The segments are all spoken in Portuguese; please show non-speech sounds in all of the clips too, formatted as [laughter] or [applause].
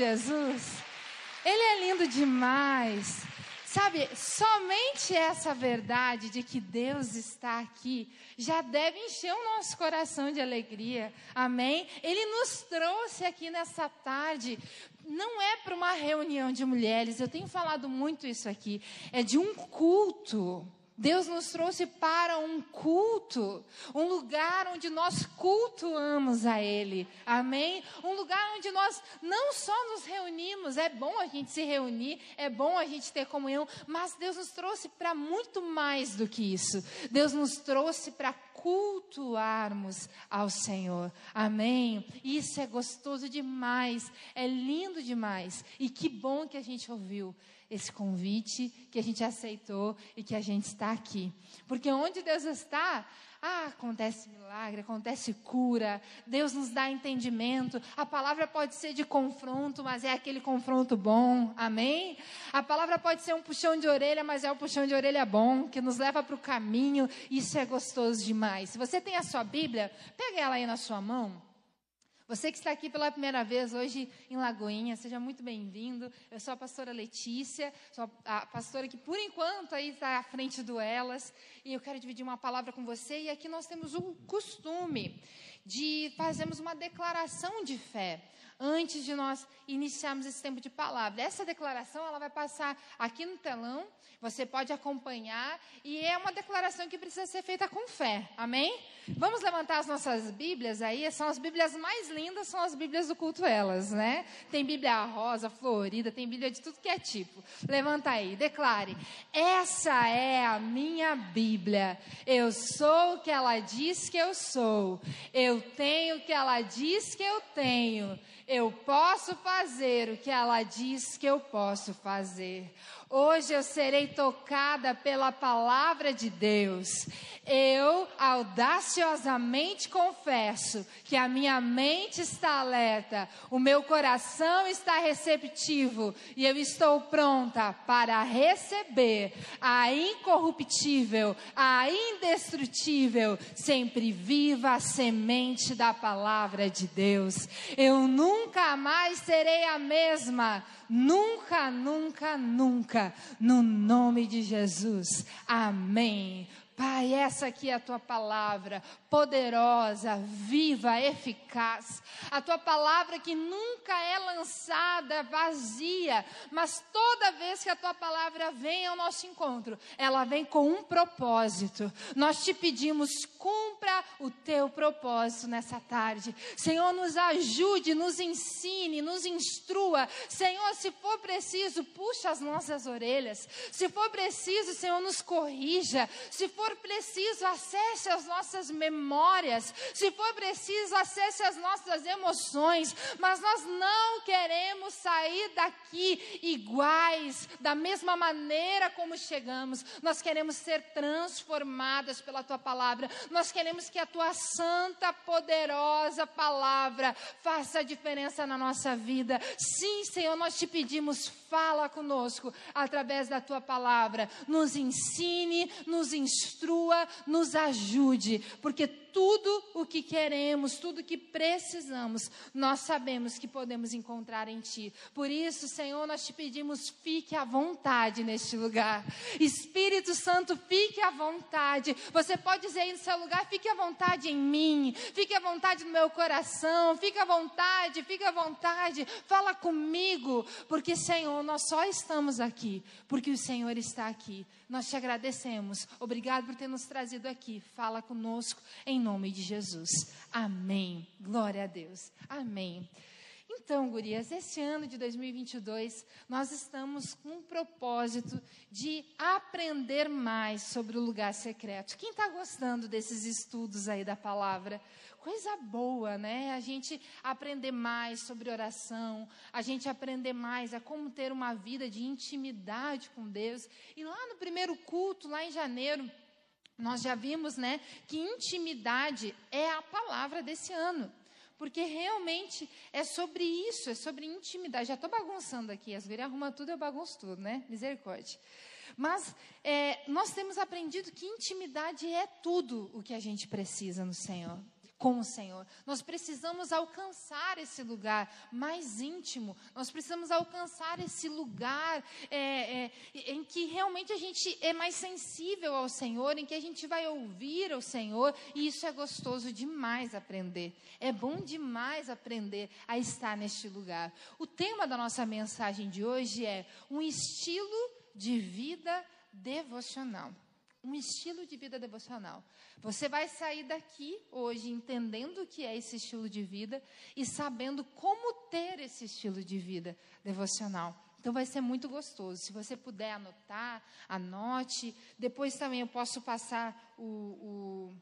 Jesus. Ele é lindo demais. Sabe, somente essa verdade de que Deus está aqui já deve encher o nosso coração de alegria. Amém? Ele nos trouxe aqui nessa tarde. Não é para uma reunião de mulheres, eu tenho falado muito isso aqui. É de um culto. Deus nos trouxe para um culto, um lugar onde nós cultuamos a Ele, amém? Um lugar onde nós não só nos reunimos, é bom a gente se reunir, é bom a gente ter comunhão, mas Deus nos trouxe para muito mais do que isso. Deus nos trouxe para cultuarmos ao Senhor. Amém? Isso é gostoso demais, é lindo demais. E que bom que a gente ouviu esse convite, que a gente aceitou e que a gente está aqui. Porque onde Deus está, ah, acontece milagre, acontece cura, Deus nos dá entendimento. A palavra pode ser de confronto, mas é aquele confronto bom, amém? A palavra pode ser um puxão de orelha, mas é um puxão de orelha bom, que nos leva para o caminho. Isso é gostoso demais. Se você tem a sua Bíblia, pega ela aí na sua mão. Você que está aqui pela primeira vez hoje em Lagoinha, seja muito bem-vindo. Eu sou a pastora Letícia, sou a pastora que por enquanto aí está à frente do Elas, e eu quero dividir uma palavra com você. E aqui nós temos o costume de fazermos uma declaração de fé antes de nós iniciarmos esse tempo de palavra. Essa declaração ela vai passar aqui no telão, você pode acompanhar e é uma declaração que precisa ser feita com fé. Amém? Vamos levantar as nossas Bíblias aí, são as Bíblias mais lindas, são as Bíblias do culto elas, né? Tem Bíblia rosa, florida, tem Bíblia de tudo que é tipo. Levanta aí, declare: "Essa é a minha Bíblia. Eu sou o que ela diz que eu sou. Eu tenho o que ela diz que eu tenho." Eu posso fazer o que ela diz que eu posso fazer. Hoje eu serei tocada pela palavra de Deus. Eu audaciosamente confesso que a minha mente está alerta, o meu coração está receptivo e eu estou pronta para receber a incorruptível, a indestrutível, sempre viva semente da palavra de Deus. Eu nunca mais serei a mesma Nunca, nunca, nunca, no nome de Jesus. Amém. Pai, essa aqui é a tua palavra, poderosa, viva, eficaz. A tua palavra que nunca é lançada vazia, mas toda vez que a tua palavra vem ao nosso encontro, ela vem com um propósito. Nós te pedimos, cumpra o teu propósito nessa tarde. Senhor, nos ajude, nos ensine, nos instrua. Senhor, se for preciso, puxa as nossas orelhas. Se for preciso, Senhor, nos corrija. Se for for preciso, acesse as nossas memórias, se for preciso, acesse as nossas emoções, mas nós não queremos sair daqui iguais, da mesma maneira como chegamos, nós queremos ser transformadas pela tua palavra, nós queremos que a tua santa, poderosa palavra faça a diferença na nossa vida. Sim, Senhor, nós te pedimos, fala conosco através da tua palavra, nos ensine, nos instrua instrua, nos ajude, porque tudo o que queremos, tudo o que precisamos, nós sabemos que podemos encontrar em Ti. Por isso, Senhor, nós te pedimos, fique à vontade neste lugar. Espírito Santo, fique à vontade. Você pode dizer aí no seu lugar, fique à vontade em mim, fique à vontade no meu coração, fique à vontade, fique à vontade, fala comigo, porque, Senhor, nós só estamos aqui, porque o Senhor está aqui. Nós te agradecemos. Obrigado por ter nos trazido aqui. Fala conosco em em nome de Jesus. Amém. Glória a Deus. Amém. Então, gurias, esse ano de 2022, nós estamos com um propósito de aprender mais sobre o lugar secreto. Quem está gostando desses estudos aí da palavra? Coisa boa, né? A gente aprender mais sobre oração, a gente aprender mais a como ter uma vida de intimidade com Deus. E lá no primeiro culto, lá em janeiro, nós já vimos, né, que intimidade é a palavra desse ano. Porque realmente é sobre isso, é sobre intimidade. Já estou bagunçando aqui, as gurias arrumam tudo, eu bagunço tudo, né? Misericórdia. Mas é, nós temos aprendido que intimidade é tudo o que a gente precisa no Senhor. Com o Senhor. Nós precisamos alcançar esse lugar mais íntimo, nós precisamos alcançar esse lugar é, é, em que realmente a gente é mais sensível ao Senhor, em que a gente vai ouvir o Senhor, e isso é gostoso demais aprender. É bom demais aprender a estar neste lugar. O tema da nossa mensagem de hoje é um estilo de vida devocional um estilo de vida devocional. Você vai sair daqui hoje entendendo o que é esse estilo de vida e sabendo como ter esse estilo de vida devocional. Então vai ser muito gostoso. Se você puder anotar, anote. Depois também eu posso passar o, o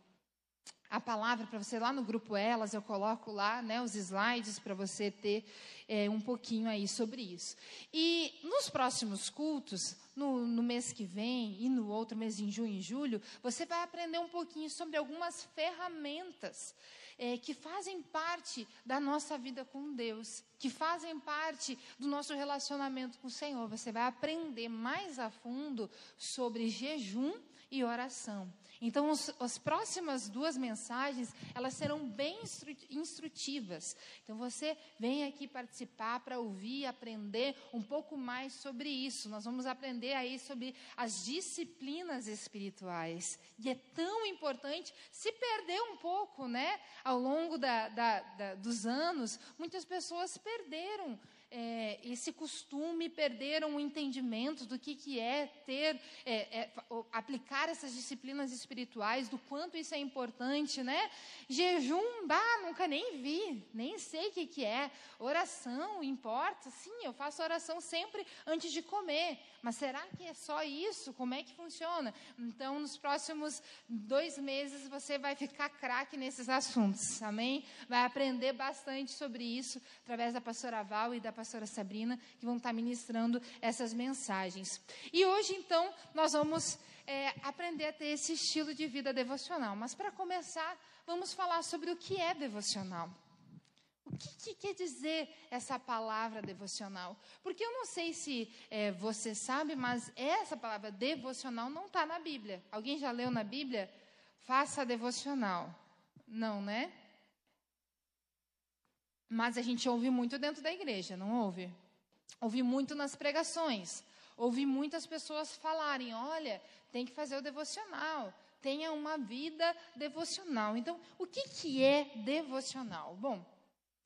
a palavra para você lá no grupo Elas, eu coloco lá né, os slides para você ter é, um pouquinho aí sobre isso. E nos próximos cultos, no, no, mês que vem e no outro mês, em junho e julho, você vai aprender um pouquinho sobre algumas ferramentas é, que fazem parte da nossa vida com Deus, que fazem parte do nosso relacionamento com o Senhor. Você vai aprender mais a fundo sobre jejum e oração. Então, os, as próximas duas mensagens, elas serão bem instrutivas. Então, você vem aqui participar para ouvir, aprender um pouco mais sobre isso. Nós vamos aprender aí sobre as disciplinas espirituais. E é tão importante, se perder um pouco, né? Ao longo da, da, da, dos anos, muitas pessoas perderam é, esse costume, perderam o entendimento do que, que é ter, é, é, aplicar essas disciplinas espirituais, do quanto isso é importante, né? Jejum, bah, nunca nem vi, nem sei o que, que é. Oração, importa? Sim, eu faço oração sempre antes de comer, mas será que é só isso? Como é que funciona? Então, nos próximos dois meses, você vai ficar craque nesses assuntos, amém? Vai aprender bastante sobre isso através da pastora Val e da pastora Sabrina, que vão estar ministrando essas mensagens. E hoje, então, nós vamos é, aprender a ter esse estilo de vida devocional. Mas, para começar, vamos falar sobre o que é devocional. O que, que, quer dizer essa palavra devocional? Porque eu não sei se é, você sabe, mas essa palavra devocional não está na Bíblia. Alguém já leu na Bíblia? Faça devocional. Não, né? Mas a gente ouve muito dentro da igreja, não ouve? Ouvi muito nas pregações. Ouvi muitas pessoas falarem: olha, tem que fazer o devocional, tenha uma vida devocional. Então, o que, que é devocional? Bom,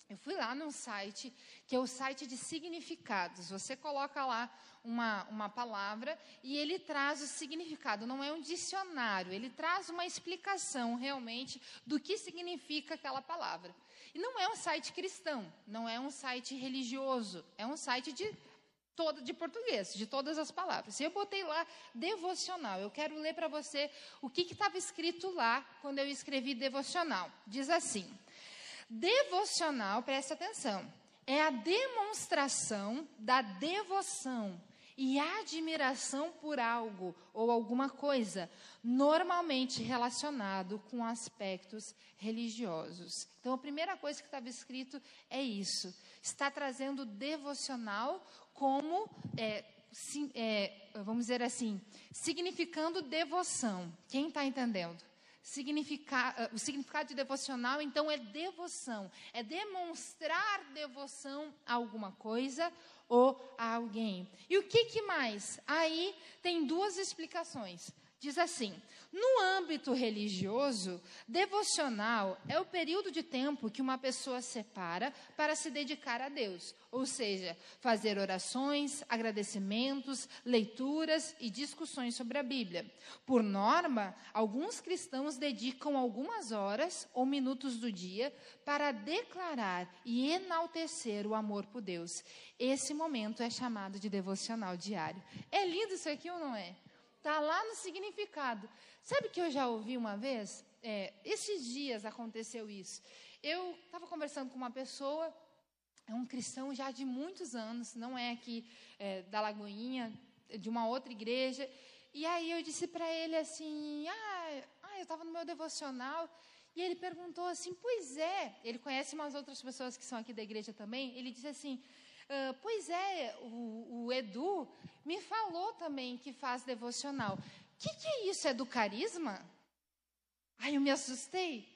eu fui lá num site, que é o site de significados. Você coloca lá uma, uma palavra e ele traz o significado. Não é um dicionário, ele traz uma explicação realmente do que significa aquela palavra. E não é um site cristão, não é um site religioso, é um site de todo de português, de todas as palavras. E eu botei lá devocional. Eu quero ler para você o que estava escrito lá quando eu escrevi devocional. Diz assim: Devocional, preste atenção, é a demonstração da devoção e admiração por algo ou alguma coisa, normalmente relacionado com aspectos religiosos. Então, a primeira coisa que estava escrito é isso. Está trazendo devocional como, é, sim, é, vamos dizer assim, significando devoção. Quem está entendendo? Significa, o significado de devocional, então, é devoção, é demonstrar devoção a alguma coisa ou a alguém. E o que, que mais? Aí tem duas explicações. Diz assim: no âmbito religioso, devocional é o período de tempo que uma pessoa separa para se dedicar a Deus, ou seja, fazer orações, agradecimentos, leituras e discussões sobre a Bíblia. Por norma, alguns cristãos dedicam algumas horas ou minutos do dia para declarar e enaltecer o amor por Deus. Esse momento é chamado de devocional diário. É lindo isso aqui ou não é? Está lá no significado. Sabe que eu já ouvi uma vez? É, esses dias aconteceu isso. Eu estava conversando com uma pessoa, é um cristão já de muitos anos, não é aqui é, da Lagoinha, de uma outra igreja. E aí eu disse para ele assim: ah, ah eu estava no meu devocional. E ele perguntou assim: Pois é. Ele conhece umas outras pessoas que são aqui da igreja também. Ele disse assim: ah, pois é, o, o, Edu me falou também que faz devocional. O que, que é isso? É do carisma? Aí eu me assustei.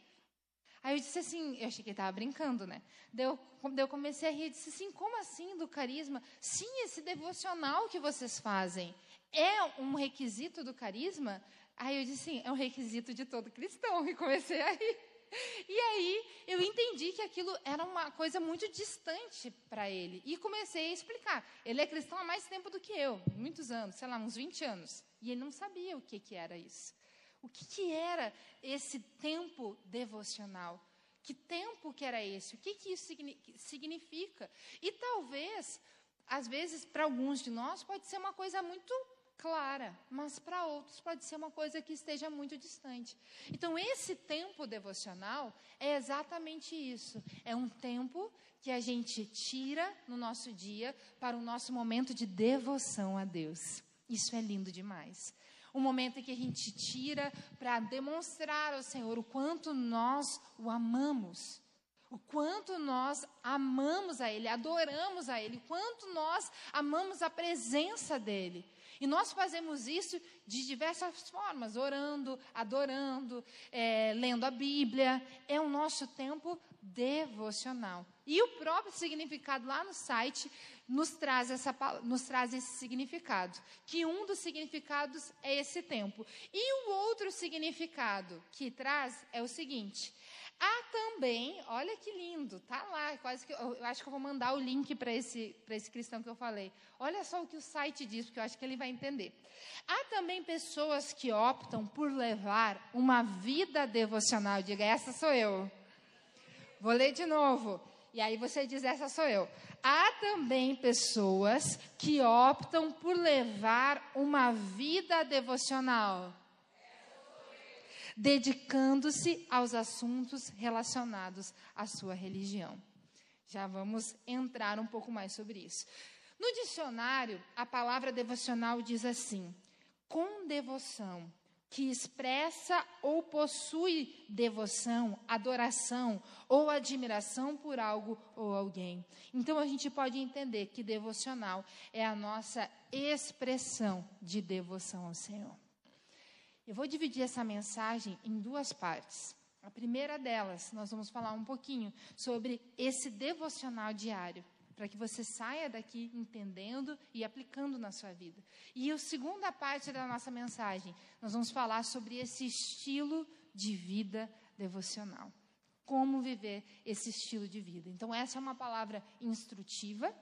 Aí eu disse assim, eu achei que ele estava brincando, né? Eu, comecei a rir, eu disse assim, como assim do carisma? Sim, esse devocional que vocês fazem é um requisito do carisma? Aí eu disse sim, é um requisito de todo cristão, e comecei a rir. [laughs] E aí eu entendi que aquilo era uma coisa muito distante para ele. E comecei a explicar. Ele é cristão há mais tempo do que eu, muitos anos, sei lá, uns 20 anos. E ele não sabia o que, que era isso. O que, que era esse tempo devocional? Que tempo que era esse? O que, que isso significa? E talvez, às vezes, para alguns de nós, pode ser uma coisa muito clara, mas para outros pode ser uma coisa que esteja muito distante. Então, esse tempo devocional é exatamente isso. É um tempo que a gente tira no nosso dia para o nosso momento de devoção a Deus. Isso é lindo demais. Um momento em que a gente tira para demonstrar ao Senhor o quanto nós o amamos. O quanto nós amamos a Ele, adoramos a Ele, o quanto nós amamos a presença dEle. E nós fazemos isso de diversas formas, orando, adorando, é, lendo a Bíblia. É o nosso tempo devocional. E o próprio significado lá no site nos traz, essa, nos traz esse significado. Que um dos significados é esse tempo. E o outro significado que traz é o seguinte: Há também, olha que lindo, tá lá, quase que eu acho que eu vou mandar o link para esse para esse cristão que eu falei. Olha só o que o site diz, porque eu acho que ele vai entender. Há também pessoas que optam por levar uma vida devocional. Diga, essa sou eu. Vou ler de novo. E aí você diz, essa sou eu. Há também pessoas que optam por levar uma vida devocional dedicando-se aos assuntos relacionados à sua religião. Já vamos entrar um pouco mais sobre isso. No dicionário, a palavra devocional diz assim: com devoção, que expressa ou possui devoção, adoração ou admiração por algo ou alguém. Então a gente pode entender que devocional é a nossa expressão de devoção ao Senhor. Eu vou dividir essa mensagem em duas partes. A primeira delas, nós vamos falar um pouquinho sobre esse devocional diário, para que você saia daqui entendendo e aplicando na sua vida. E a segunda parte da nossa mensagem, nós vamos falar sobre esse estilo de vida devocional. Como viver esse estilo de vida. Então, essa é uma palavra instrutiva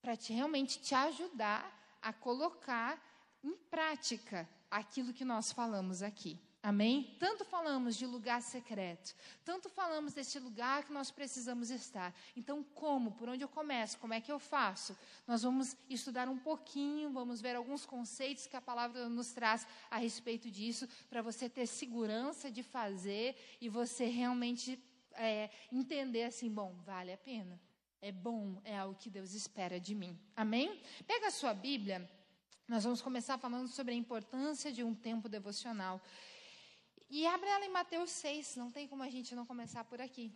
para te, realmente te ajudar a colocar em prática aquilo que nós falamos aqui. Amém? Tanto falamos de lugar secreto, tanto falamos desse lugar que nós precisamos estar. Então, como? Por onde eu começo? Como é que eu faço? Nós vamos estudar um pouquinho, vamos ver alguns conceitos que a palavra nos traz a respeito disso, para você ter segurança de fazer e você realmente é, entender assim: bom, vale a pena. É bom, é algo que Deus espera de mim. Amém? Pega a sua Bíblia. Nós vamos começar falando sobre a importância de um tempo devocional. E abre ela em Mateus 6, não tem como a gente não começar por aqui.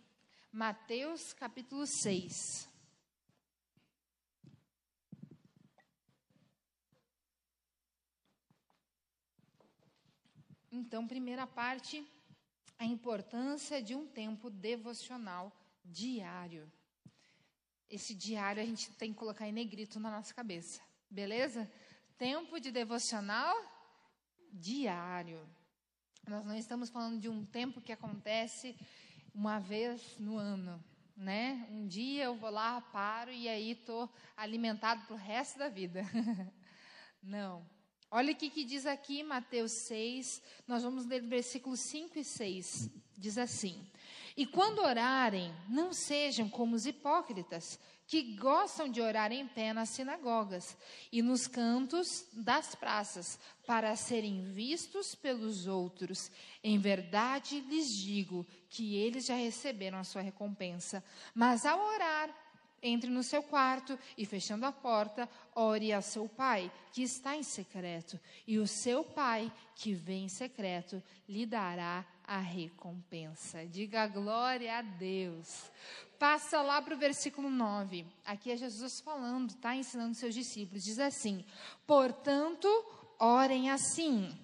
Mateus capítulo 6. Então, primeira parte, a importância de um tempo devocional diário. Esse diário a gente tem que colocar em negrito na nossa cabeça, beleza? Tempo de devocional diário. Nós não estamos falando de um tempo que acontece uma vez no ano, né? Um dia eu vou lá, paro e aí estou alimentado para o resto da vida. [laughs] não. Olha o que, que diz aqui Mateus 6, nós vamos ler versículos 5 e 6. Diz assim: E quando orarem, não sejam como os hipócritas que gostam de orar em pé nas sinagogas e nos cantos das praças, para serem vistos pelos outros. Em verdade lhes digo que eles já receberam a sua recompensa. Mas ao orar, entre no seu quarto e, fechando a porta, ore ao seu pai, que está em secreto, e o seu pai, que vem em secreto, lhe dará a recompensa. Diga glória a Deus. Passa lá para o versículo 9. Aqui é Jesus falando, está ensinando seus discípulos. Diz assim: Portanto, orem assim: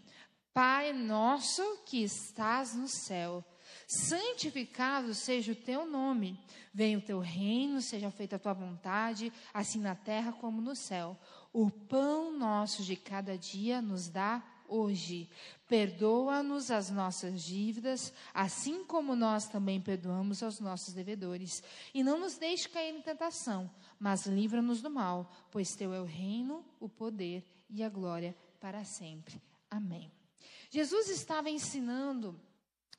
Pai nosso que estás no céu santificado seja o teu nome. Venha o teu reino, seja feita a tua vontade, assim na terra como no céu. O pão nosso de cada dia nos dá hoje. Perdoa-nos as nossas dívidas, assim como nós também perdoamos aos nossos devedores. E não nos deixe cair em tentação, mas livra-nos do mal, pois teu é o reino, o poder e a glória para sempre. Amém. Jesus estava ensinando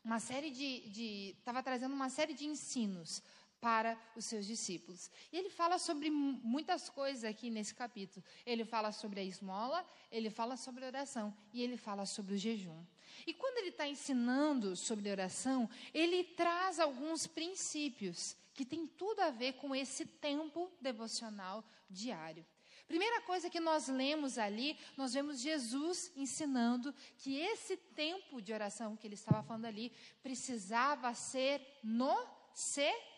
uma série de. estava trazendo uma série de ensinos para os seus discípulos. E ele fala sobre muitas coisas aqui nesse capítulo. Ele fala sobre a esmola, ele fala sobre a oração e ele fala sobre o jejum. E quando ele está ensinando sobre oração, ele traz alguns princípios que tem tudo a ver com esse tempo devocional diário. Primeira coisa que nós lemos ali, nós vemos Jesus ensinando que esse tempo de oração que ele estava falando ali precisava ser no secreto.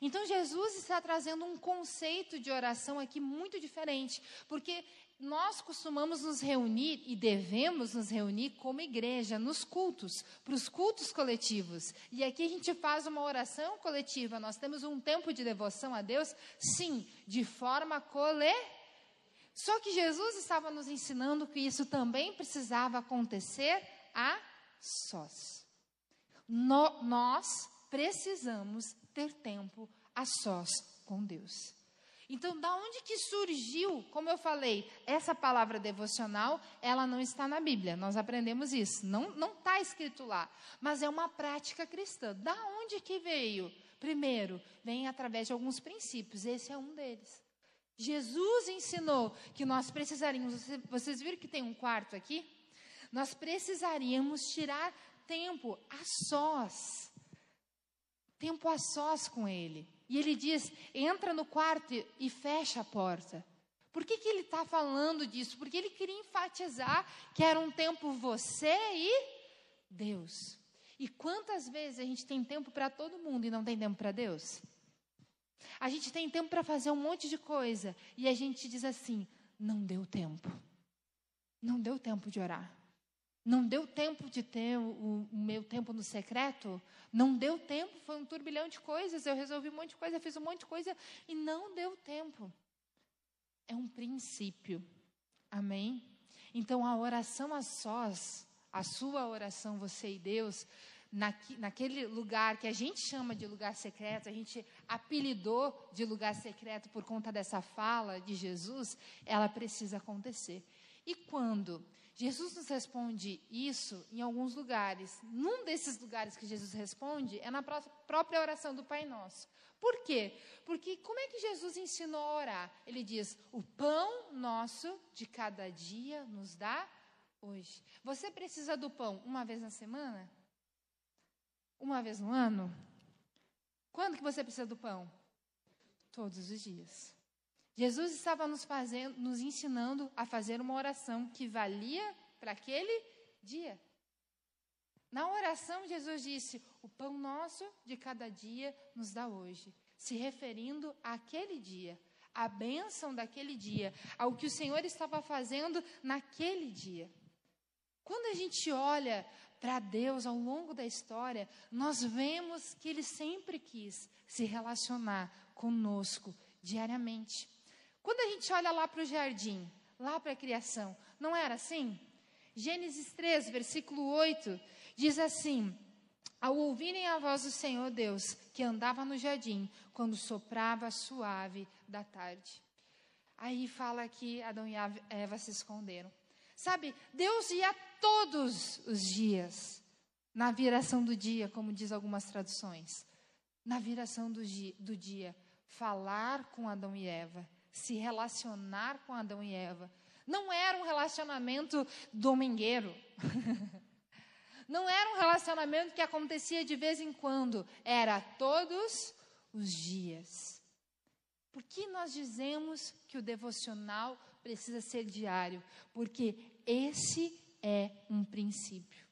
Então Jesus está trazendo um conceito de oração aqui muito diferente, porque nós costumamos nos reunir e devemos nos reunir como igreja nos cultos, para os cultos coletivos. E aqui a gente faz uma oração coletiva. Nós temos um tempo de devoção a Deus, sim, de forma coletiva. Só que Jesus estava nos ensinando que isso também precisava acontecer a sós. No, nós precisamos ter tempo a sós com Deus. Então, da onde que surgiu, como eu falei, essa palavra devocional, ela não está na Bíblia, nós aprendemos isso, não está escrito lá, mas é uma prática cristã. Da onde que veio? Primeiro, vem através de alguns princípios, esse é um deles. Jesus ensinou que nós precisaríamos, vocês viram que tem um quarto aqui? Nós precisaríamos tirar tempo a sós, tempo a sós com Ele. E ele diz: entra no quarto e fecha a porta. Por que, que ele está falando disso? Porque ele queria enfatizar que era um tempo você e Deus. E quantas vezes a gente tem tempo para todo mundo e não tem tempo para Deus? A gente tem tempo para fazer um monte de coisa e a gente diz assim: não deu tempo. Não deu tempo de orar. Não deu tempo de ter o, o, meu tempo no secreto? Não deu tempo, foi um turbilhão de coisas. Eu resolvi um monte de coisa, fiz um monte de coisa e não deu tempo. É um princípio. Amém? Então a oração a sós, a sua oração, você e Deus, naquele lugar que a gente chama de lugar secreto, a gente apelidou de lugar secreto por conta dessa fala de Jesus, ela precisa acontecer. E quando Jesus nos responde isso em alguns lugares. Num desses lugares que Jesus responde é na própria oração do Pai Nosso. Por quê? Porque como é que Jesus ensinou a orar? Ele diz: O pão nosso de cada dia nos dá hoje. Você precisa do pão uma vez na semana? Uma vez no ano? Quando que você precisa do pão? Todos os dias. Jesus estava nos fazendo, nos ensinando a fazer uma oração que valia para aquele dia. Na oração, Jesus disse: O pão nosso de cada dia nos dá hoje, se referindo àquele dia, à bênção daquele dia, ao que o Senhor estava fazendo naquele dia. Quando a gente olha para Deus ao longo da história, nós vemos que Ele sempre quis se relacionar conosco diariamente. Quando a gente olha lá para o jardim, lá para a criação, não era assim? Gênesis 3, versículo 8, diz assim: Ao ouvirem a voz do Senhor Deus, que andava no jardim, quando soprava suave da tarde. Aí fala que Adão e Eva se esconderam. Sabe, Deus ia todos os dias, na viração do dia, como diz algumas traduções, na viração do dia, do dia falar com Adão e Eva se relacionar com Adão e Eva. Não era um relacionamento domingueiro. [laughs] Não era um relacionamento que acontecia de vez em quando. Era todos os dias. Por que nós dizemos que o devocional precisa ser diário? Porque esse é um princípio.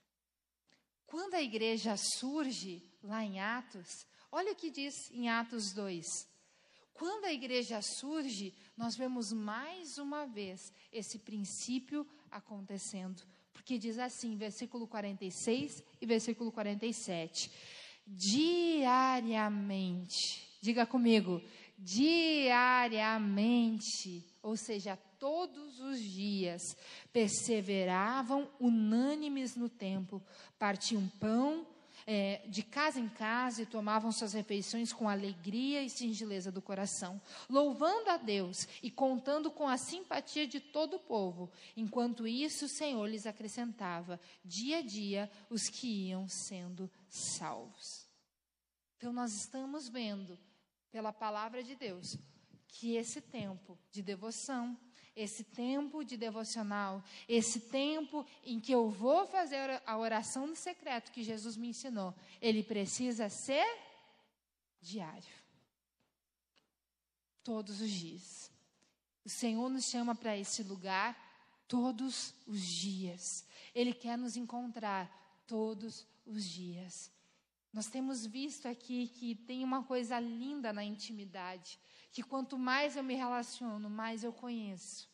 Quando a igreja surge lá em Atos, olha o que diz em Atos 2. Quando a igreja surge, nós vemos mais uma vez esse princípio acontecendo Porque diz assim, versículo 46 e versículo 47. Diariamente, diga comigo, diariamente, ou seja, todos os dias, perseveravam unânimes no templo, partiam pão é, de casa em casa e tomavam suas refeições com alegria e singeleza do coração, louvando a Deus e contando com a simpatia de todo o povo. Enquanto isso, o Senhor lhes acrescentava, dia a dia, os que iam sendo salvos. Então, nós estamos vendo, pela palavra de Deus, que esse tempo de devoção, esse tempo de devocional, esse tempo em que eu vou fazer a oração no secreto que Jesus me ensinou, ele precisa ser diário. Todos os dias. O Senhor nos chama para esse lugar todos os dias. Ele quer nos encontrar todos os dias. Nós temos visto aqui que tem uma coisa linda na intimidade, que quanto mais eu me relaciono, mais eu conheço.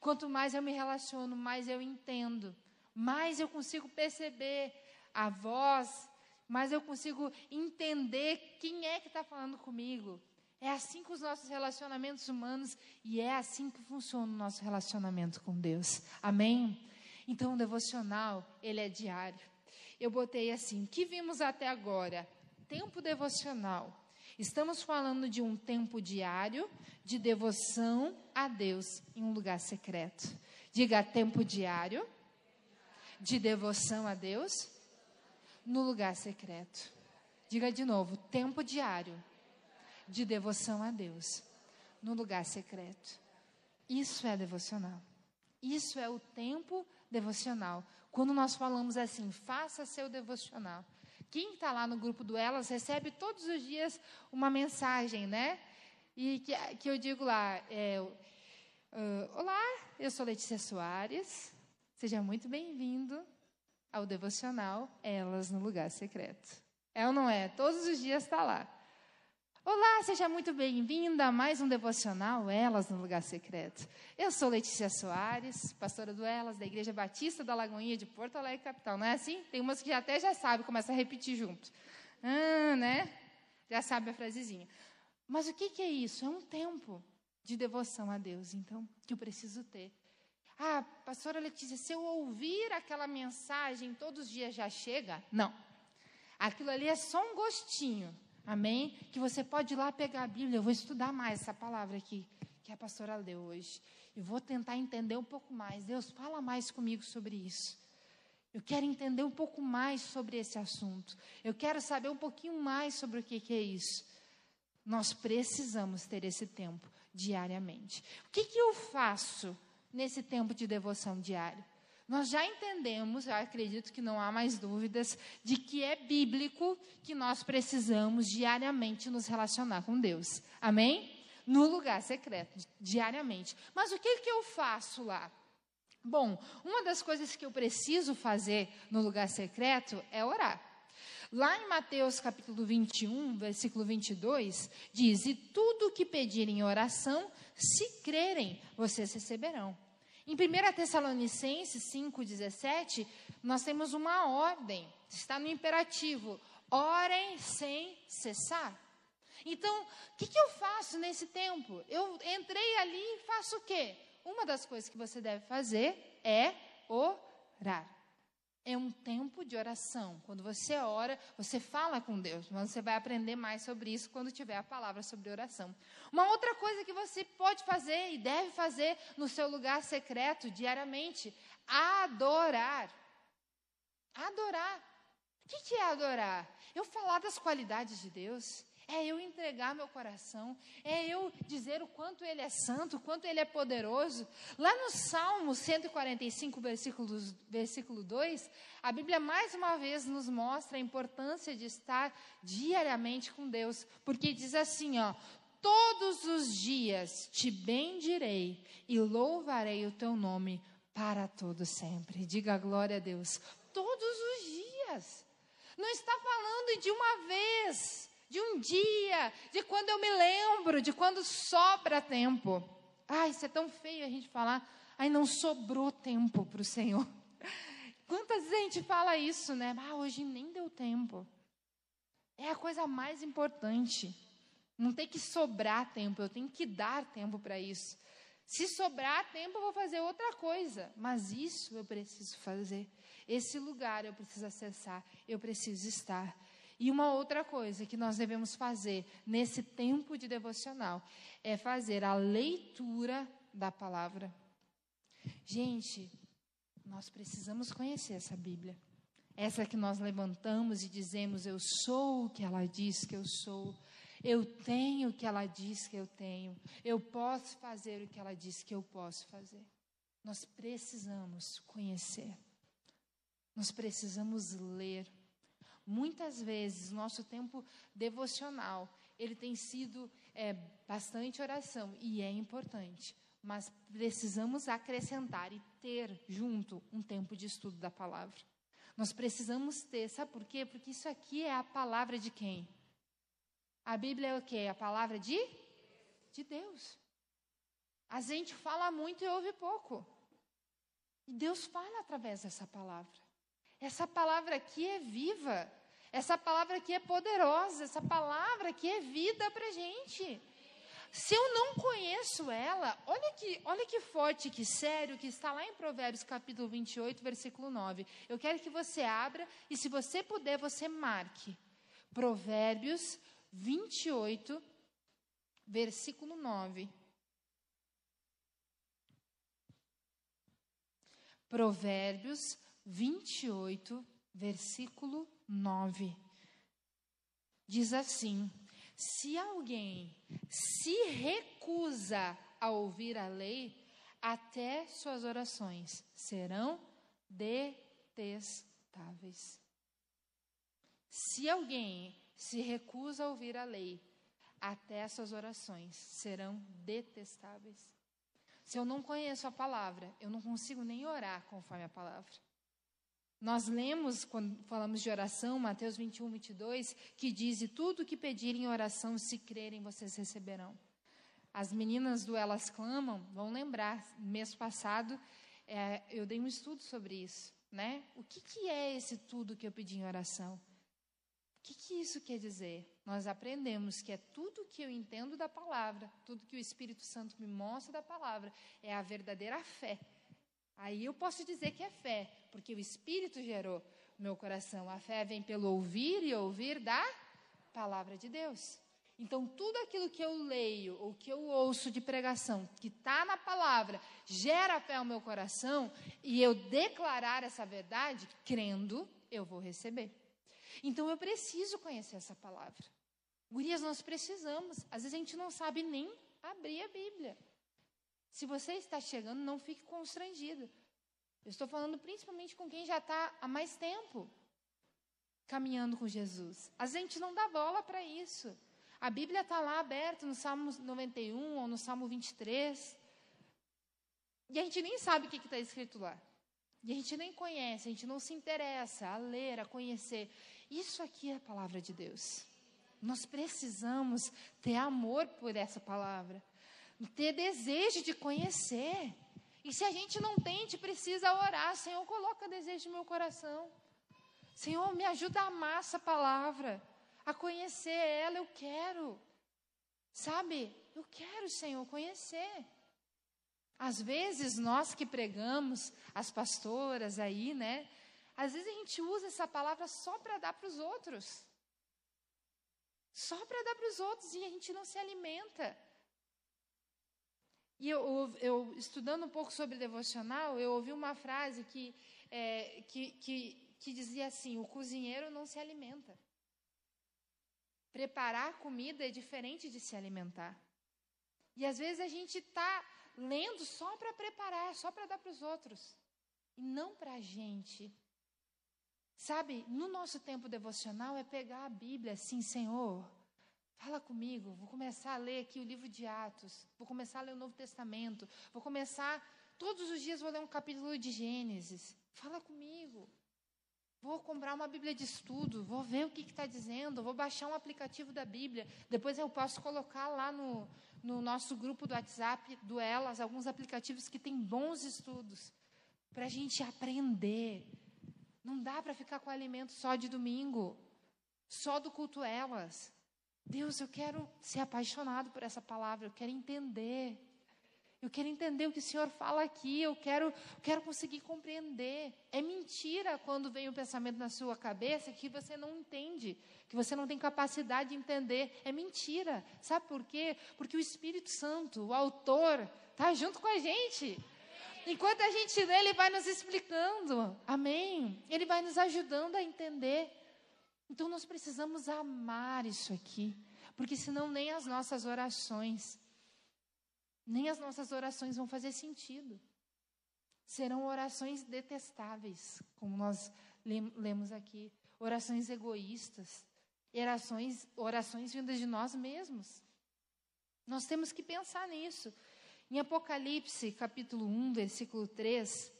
Quanto mais eu me relaciono, mais eu entendo, mais eu consigo perceber a voz, mais eu consigo entender quem é que está falando comigo. É assim com os nossos relacionamentos humanos e é assim que funciona o nosso relacionamento com Deus. Amém? Então, o devocional, ele é diário eu botei assim: que vimos até agora? Tempo devocional. Estamos falando de um tempo diário de devoção a Deus em um lugar secreto. Diga tempo diário de devoção a Deus no lugar secreto. Diga de novo, tempo diário de devoção a Deus no lugar secreto. Isso é devocional. Isso é o tempo devocional. Quando nós falamos assim, faça seu devocional. Quem está lá no grupo do Elas recebe todos os dias uma mensagem, né? E que, que eu digo lá, é, uh, Olá, eu sou Letícia Soares, seja muito bem-vindo ao devocional Elas no Lugar Secreto. É ou não é? Todos os dias está lá. Olá, seja muito bem-vinda a mais um devocional Elas no Lugar Secreto. Eu sou Letícia Soares, pastora do Elas, da Igreja Batista da Lagoinha de Porto Alegre Capital. Não é assim? Tem umas que até já sabem, começa a repetir junto. Ah, né? Já sabe a frasezinha. Mas o que, que é isso? É um tempo de devoção a Deus, então, que eu preciso ter. Ah, pastora Letícia, se eu ouvir aquela mensagem todos os dias já chega? Não. Aquilo ali é só um gostinho Amém? Que você pode ir lá pegar a Bíblia. Eu vou estudar mais essa palavra aqui que a pastora leu hoje. E vou tentar entender um pouco mais. Deus, fala mais comigo sobre isso. Eu quero entender um pouco mais sobre esse assunto. Eu quero saber um pouquinho mais sobre o que, que é isso. Nós precisamos ter esse tempo diariamente. O que, que eu faço nesse tempo de devoção diário? Nós já entendemos, eu acredito que não há mais dúvidas, de que é bíblico que nós precisamos diariamente nos relacionar com Deus. Amém? No lugar secreto, diariamente. Mas o que, que eu faço lá? Bom, uma das coisas que eu preciso fazer no lugar secreto é orar. Lá em Mateus capítulo 21, versículo 22, diz: E tudo o que pedirem em oração, se crerem, vocês receberão. Em 1 Tessalonicenses 5,17, nós temos uma ordem, está no imperativo: orem sem cessar. Então, o que, que, eu faço nesse tempo? Eu entrei ali e faço o quê? Uma das coisas que você deve fazer é orar é um tempo de oração. Quando você ora, você fala com Deus. Mas você vai aprender mais sobre isso quando tiver a palavra sobre oração. Uma outra coisa que você pode fazer e deve fazer no seu lugar secreto diariamente: adorar. Adorar. O que é adorar? Eu falar das qualidades de Deus é eu entregar meu coração, é eu dizer o quanto Ele é santo, o quanto Ele é poderoso. Lá no Salmo 145, versículo, versículo 2, a Bíblia mais uma vez nos mostra a importância de estar diariamente com Deus, porque diz assim, ó, todos os dias te bendirei e louvarei o teu nome para todo sempre. Diga glória a Deus. Todos os dias. Não está falando de uma vez de um dia, de quando eu me lembro, de quando sobra tempo. Ai, isso é tão feio a gente falar. Ai, não sobrou tempo para o Senhor. [laughs] Quantas vezes a gente fala isso, né? Ah, hoje nem deu tempo. É a coisa mais importante. Não tem que sobrar tempo, eu tenho que dar tempo para isso. Se sobrar tempo, eu vou fazer outra coisa. Mas isso eu preciso fazer. Esse lugar eu preciso acessar, eu preciso estar. E uma outra coisa que nós devemos fazer nesse tempo de devocional é fazer a leitura da palavra. Gente, nós precisamos conhecer essa Bíblia. Essa que nós levantamos e dizemos: Eu sou o que ela diz que eu sou. Eu tenho o que ela diz que eu tenho. Eu posso fazer o que ela diz que eu posso fazer. Nós precisamos conhecer. Nós precisamos ler. Muitas vezes, nosso tempo devocional, ele tem sido é, bastante oração, e é importante. Mas precisamos acrescentar e ter junto um tempo de estudo da palavra. Nós precisamos ter, sabe por quê? Porque isso aqui é a palavra de quem? A Bíblia é o quê? A palavra de? De Deus. A gente fala muito e ouve pouco. E Deus fala através dessa palavra. Essa palavra aqui é viva. Essa palavra aqui é poderosa. Essa palavra aqui é vida para gente. Se eu não conheço ela, olha que, olha que forte, que sério, que está lá em Provérbios capítulo 28, versículo 9. Eu quero que você abra e, se você puder, você marque. Provérbios 28, versículo 9. Provérbios 28, versículo 9. Diz assim: se alguém se recusa a ouvir a lei, até suas orações serão detestáveis. Se alguém se recusa a ouvir a lei, até suas orações serão detestáveis. Se eu não conheço a palavra, eu não consigo nem orar conforme a palavra. Nós lemos, quando falamos de oração, Mateus 21, 22, que diz: E tudo que pedirem em oração, se crerem, vocês receberão. As meninas do Elas Clamam vão lembrar, mês passado, é, eu dei um estudo sobre isso. Né? O que, que é esse tudo que eu pedi em oração? O que, que isso quer dizer? Nós aprendemos que é tudo que eu entendo da palavra, tudo que o Espírito Santo me mostra da palavra, é a verdadeira fé Aí eu posso dizer que é fé, porque o Espírito gerou meu coração. A fé vem pelo ouvir e ouvir da palavra de Deus. Então, tudo aquilo que eu leio ou que eu ouço de pregação, que está na palavra, gera fé ao meu coração, e eu declarar essa verdade, crendo, eu vou receber. Então, eu preciso conhecer essa palavra. Gurias, nós precisamos. Às vezes a gente não sabe nem abrir a Bíblia. Se você está chegando, não fique constrangido. Eu estou falando principalmente com quem já está há mais tempo caminhando com Jesus. A gente não dá bola para isso. A Bíblia está lá aberta no Salmo 91 ou no Salmo 23. E a gente nem sabe o que está escrito lá. E a gente nem conhece, a gente não se interessa a ler, a conhecer. Isso aqui é a palavra de Deus. Nós precisamos ter amor por essa palavra ter desejo de conhecer. E se a gente não tem, a gente precisa orar. Senhor, coloca desejo no meu coração. Senhor, me ajuda a amar essa palavra, a conhecer ela, eu quero. Sabe? Eu quero, Senhor, conhecer. Às vezes, nós que pregamos, as pastoras aí, né? Às vezes a gente usa essa palavra só para dar para os outros. Só para dar para os outros e a gente não se alimenta. E eu, eu, estudando um pouco sobre devocional, eu ouvi uma frase que, é, que, que, que dizia assim: o cozinheiro não se alimenta. Preparar comida é diferente de se alimentar. E às vezes a gente está lendo só para preparar, só para dar para os outros, e não para a gente. Sabe, no nosso tempo devocional é pegar a Bíblia assim, Senhor, Fala comigo, vou começar a ler aqui o livro de Atos, vou começar a ler o Novo Testamento, vou começar, todos os dias vou ler um capítulo de Gênesis. Fala comigo. Vou comprar uma Bíblia de estudo, vou ver o que está dizendo, vou baixar um aplicativo da Bíblia. Depois eu posso colocar lá no, no nosso grupo do WhatsApp, do Elas, alguns aplicativos que têm bons estudos para a gente aprender. Não dá para ficar com alimento só de domingo, só do culto elas. Deus, eu quero ser apaixonado por essa palavra, eu quero entender. Eu quero entender o que o Senhor fala aqui, eu quero, quero conseguir compreender. É mentira quando vem um pensamento na sua cabeça que você não entende, que você não tem capacidade de entender. É mentira. Sabe por quê? Porque o Espírito Santo, o autor, está junto com a gente. Enquanto a gente lê, ele vai nos explicando. Amém? Ele vai nos ajudando a entender. Então nós precisamos amar isso aqui, porque senão nem as nossas orações nem as nossas orações vão fazer sentido. Serão orações detestáveis, como nós lemos aqui, orações egoístas, orações, orações vindas de nós mesmos. Nós temos que pensar nisso. Em Apocalipse, capítulo 1, versículo 3,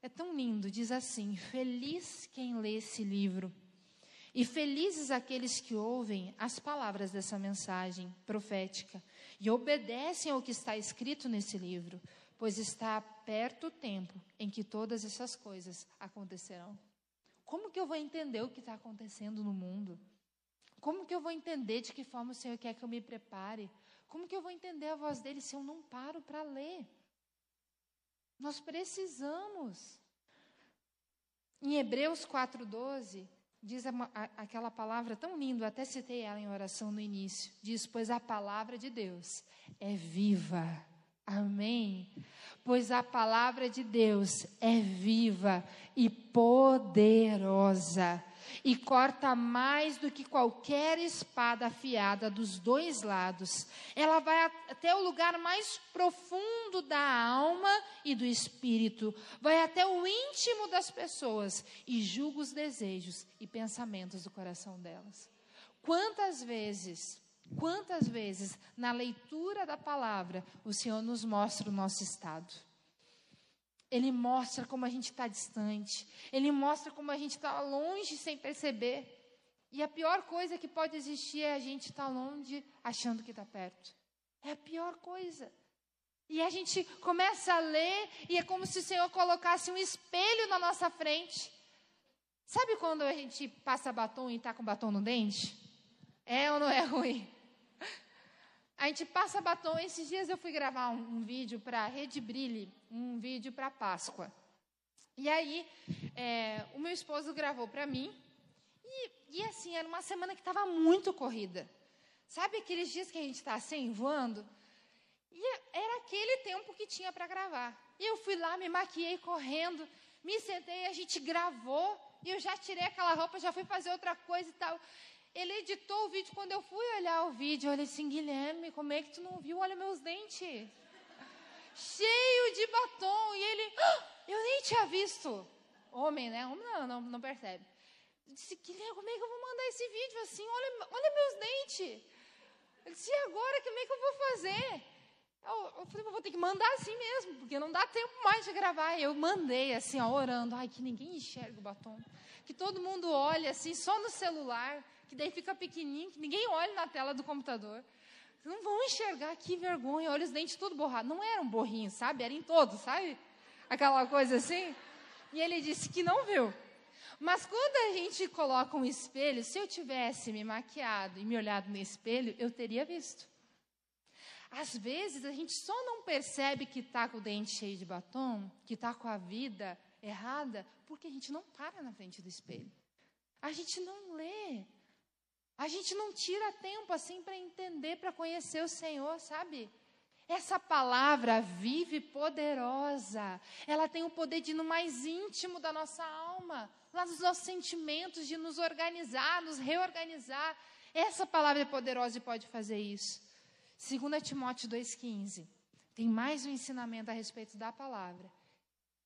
é tão lindo, diz assim: Feliz quem lê esse livro e felizes aqueles que ouvem as palavras dessa mensagem profética e obedecem ao que está escrito nesse livro, pois está perto o tempo em que todas essas coisas acontecerão. Como que eu vou entender o que está acontecendo no mundo? Como que eu vou entender de que forma o Senhor quer que eu me prepare? Como que eu vou entender a voz dele se eu não paro para ler? Nós precisamos. Em Hebreus 4,12, diz a, aquela palavra tão linda, até citei ela em oração no início. Diz: Pois a palavra de Deus é viva. Amém? Pois a palavra de Deus é viva e poderosa e corta mais do que qualquer espada afiada dos dois lados. Ela vai até o lugar mais profundo da alma e do espírito, vai até o íntimo das pessoas e julga os desejos e pensamentos do coração delas. Quantas vezes Quantas vezes na leitura da palavra o Senhor nos mostra o nosso estado? Ele mostra como a gente está distante. Ele mostra como a gente está longe sem perceber. E a pior coisa que pode existir é a gente estar tá longe achando que está perto. É a pior coisa. E a gente começa a ler e é como se o Senhor colocasse um espelho na nossa frente. Sabe quando a gente passa batom e está com batom no dente? É ou não é ruim? A gente passa batom. Esses dias eu fui gravar um, um vídeo para a Rede Brilhe, um vídeo para Páscoa. E aí, é, o meu esposo gravou para mim. E, e, assim, era uma semana que estava muito corrida. Sabe aqueles dias que a gente está assim, voando? E era aquele tempo que tinha para gravar. E eu fui lá, me maquiei correndo, me sentei, a gente gravou. E eu já tirei aquela roupa, já fui fazer outra coisa e tal. Ele editou o vídeo. Quando eu fui olhar o vídeo, eu olhei assim, Guilherme, como é que tu não viu? Olha meus dentes. Cheio de batom. E ele, ah, eu nem tinha visto. Homem, né? Homem não, não, não percebe. Eu disse, Guilherme, como é que eu vou mandar esse vídeo assim? Olha, olha meus dentes. Eu disse, e agora, como é que eu vou fazer? Eu, eu falei, vou ter que mandar assim mesmo, porque não dá tempo mais de gravar. Eu mandei assim, ó, orando, ai, que ninguém enxerga o batom. Que todo mundo olhe assim, só no celular que daí fica pequenininho, que ninguém olha na tela do computador. Não vão enxergar, que vergonha, olha os dentes tudo borrados. Não era um borrinho, sabe? Era em todos, sabe? Aquela coisa assim. E ele disse que não viu. Mas quando a gente coloca um espelho, se eu tivesse me maquiado e me olhado no espelho, eu teria visto. Às vezes a gente só não percebe que está com o dente cheio de batom, que está com a vida errada, porque a gente não para na frente do espelho. A gente não lê. A gente não tira tempo assim para entender, para conhecer o Senhor, sabe? Essa palavra vive poderosa. Ela tem o poder de ir no mais íntimo da nossa alma, lá nos nossos sentimentos, de nos organizar, nos reorganizar. Essa palavra é poderosa e pode fazer isso. 2 Timóteo 2,15. Tem mais um ensinamento a respeito da palavra.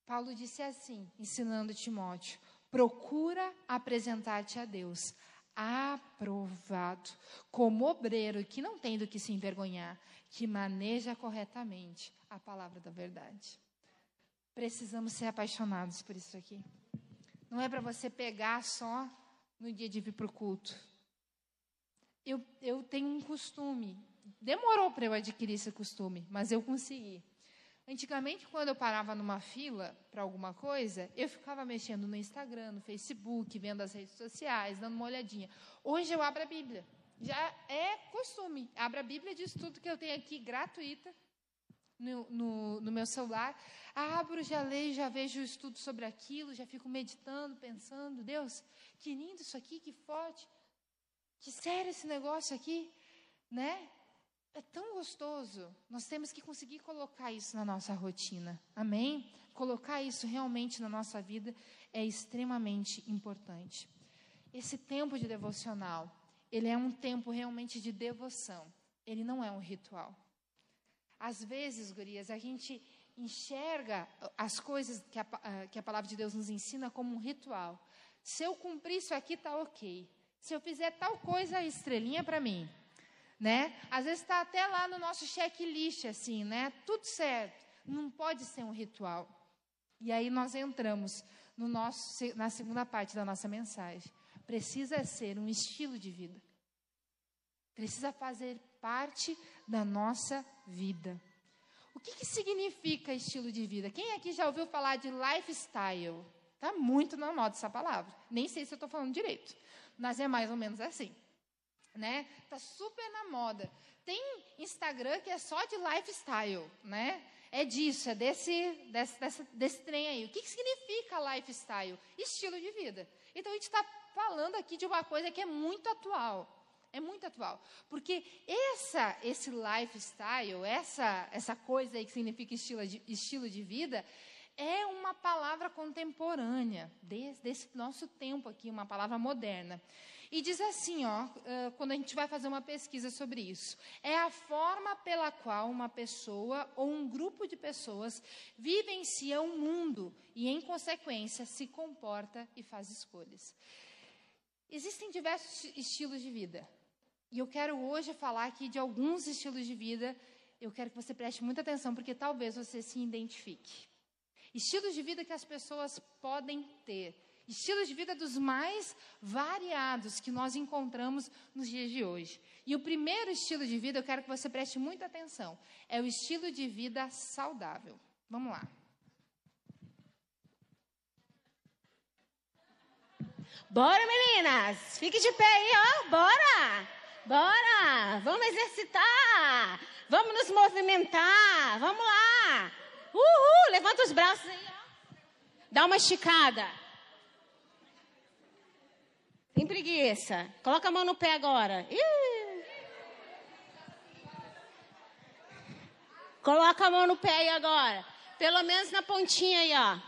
Paulo disse assim, ensinando Timóteo: procura apresentar-te a Deus aprovado, como obreiro que não tem do que se envergonhar, que maneja corretamente a palavra da verdade. Precisamos ser apaixonados por isso aqui. Não é para você pegar só no dia de vir para o culto. Eu, eu tenho um costume, demorou para eu adquirir esse costume, mas eu consegui. Antigamente, quando eu parava numa fila para alguma coisa, eu ficava mexendo no Instagram, no Facebook, vendo as redes sociais, dando uma olhadinha. Hoje eu abro a Bíblia. Já é costume. Abro a Bíblia de estudo que eu tenho aqui gratuita no, no, no meu celular. Abro, já leio, já vejo o estudo sobre aquilo, já fico meditando, pensando, Deus, que lindo isso aqui, que forte. Que sério esse negócio aqui, né? É tão gostoso. Nós temos que conseguir colocar isso na nossa rotina. Amém? Colocar isso realmente na nossa vida é extremamente importante. Esse tempo de devocional, ele é um tempo realmente de devoção. Ele não é um ritual. Às vezes, gurias, a gente enxerga as coisas que a, que a palavra de Deus nos ensina como um ritual. Se eu cumprir isso aqui, está ok. Se eu fizer tal coisa, estrelinha para mim né? Às vezes está até lá no nosso checklist, assim, né? Tudo certo. Não pode ser um ritual. E aí nós entramos no nosso, na segunda parte da nossa mensagem. Precisa ser um estilo de vida. Precisa fazer parte da nossa vida. O que, que significa estilo de vida? Quem aqui já ouviu falar de lifestyle? Está muito na moda essa palavra. Nem sei se eu estou falando direito, mas é mais ou menos assim né? Tá super na moda. Tem Instagram que é só de lifestyle, né? É disso, é desse, desse, desse, desse trem aí. O que, que significa lifestyle? Estilo de vida. Então a gente está falando aqui de uma coisa que é muito atual. É muito atual. Porque essa, esse lifestyle, essa, essa coisa aí que significa estilo de, estilo de vida, é uma palavra contemporânea, desse, desse nosso tempo aqui, uma palavra moderna. E diz assim, ó, quando a gente vai fazer uma pesquisa sobre isso, é a forma pela qual uma pessoa ou um grupo de pessoas vivencia o mundo e, em consequência, se comporta e faz escolhas. Existem diversos estilos de vida. E eu quero hoje falar aqui de alguns estilos de vida. Eu quero que você preste muita atenção, porque talvez você se identifique. Estilos de vida que as pessoas podem ter estilos de vida dos mais variados que nós encontramos nos dias de hoje. E o primeiro estilo de vida, eu quero que você preste muita atenção, é o estilo de vida saudável. Vamos lá. Bora, meninas! Fique de pé aí, ó. Bora! Bora! Vamos exercitar! Vamos nos movimentar! Vamos lá! Uhul! Levanta os braços aí, ó. Dá uma esticada. Tem preguiça. Coloca a mão no pé agora. Ih. Coloca a mão no pé aí agora. Pelo menos na pontinha aí, ó.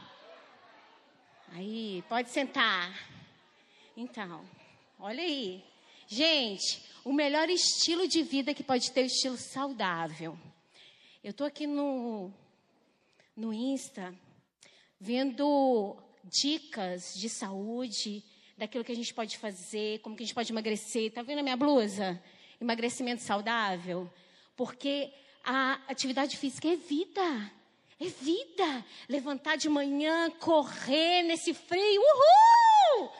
Aí, pode sentar. Então, olha aí. Gente, o melhor estilo de vida que pode ter é o estilo saudável. Eu tô aqui no no Insta vendo dicas de saúde daquilo que a gente pode fazer, como que a gente pode emagrecer. Tá vendo a minha blusa? Emagrecimento saudável. Porque a atividade física é vida. É vida. Levantar de manhã, correr nesse frio. Uhul!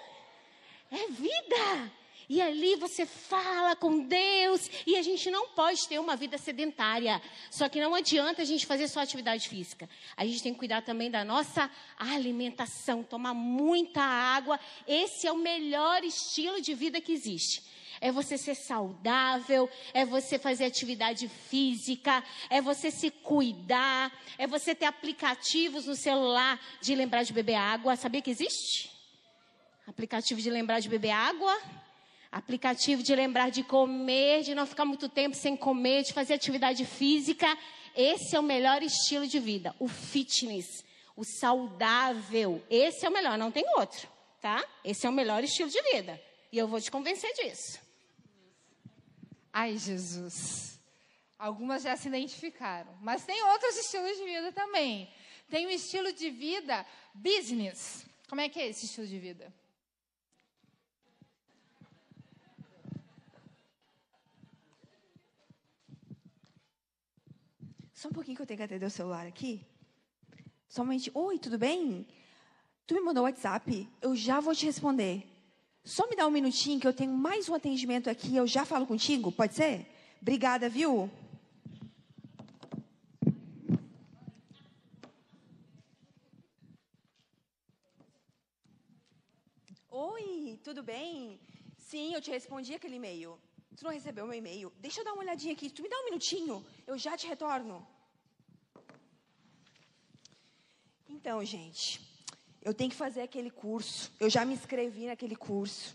É vida. E ali você fala com Deus. E a gente não pode ter uma vida sedentária. Só que não adianta a gente fazer só atividade física. A gente tem que cuidar também da nossa alimentação, tomar muita água. Esse é o melhor estilo de vida que existe. É você ser saudável, é você fazer atividade física, é você se cuidar, é você ter aplicativos no celular de lembrar de beber água. Sabia que existe? Aplicativo de lembrar de beber água? Aplicativo de lembrar de comer, de não ficar muito tempo sem comer, de fazer atividade física. Esse é o melhor estilo de vida, o fitness, o saudável. Esse é o melhor, não tem outro, tá? Esse é o melhor estilo de vida. E eu vou te convencer disso. Ai, Jesus. Algumas já se identificaram, mas tem outros estilos de vida também. Tem o estilo de vida business. Como é que é esse estilo de vida? Só um pouquinho que eu tenho que atender o celular aqui. Somente, oi, tudo bem? Tu me mandou o WhatsApp? Eu já vou te responder. Só me dá um minutinho que eu tenho mais um atendimento aqui, eu já falo contigo, pode ser? Obrigada, viu? Oi, tudo bem? Sim, eu te respondi aquele e-mail. Tu não recebeu meu e-mail? Deixa eu dar uma olhadinha aqui. Tu me dá um minutinho, eu já te retorno. Então, gente, eu tenho que fazer aquele curso. Eu já me inscrevi naquele curso.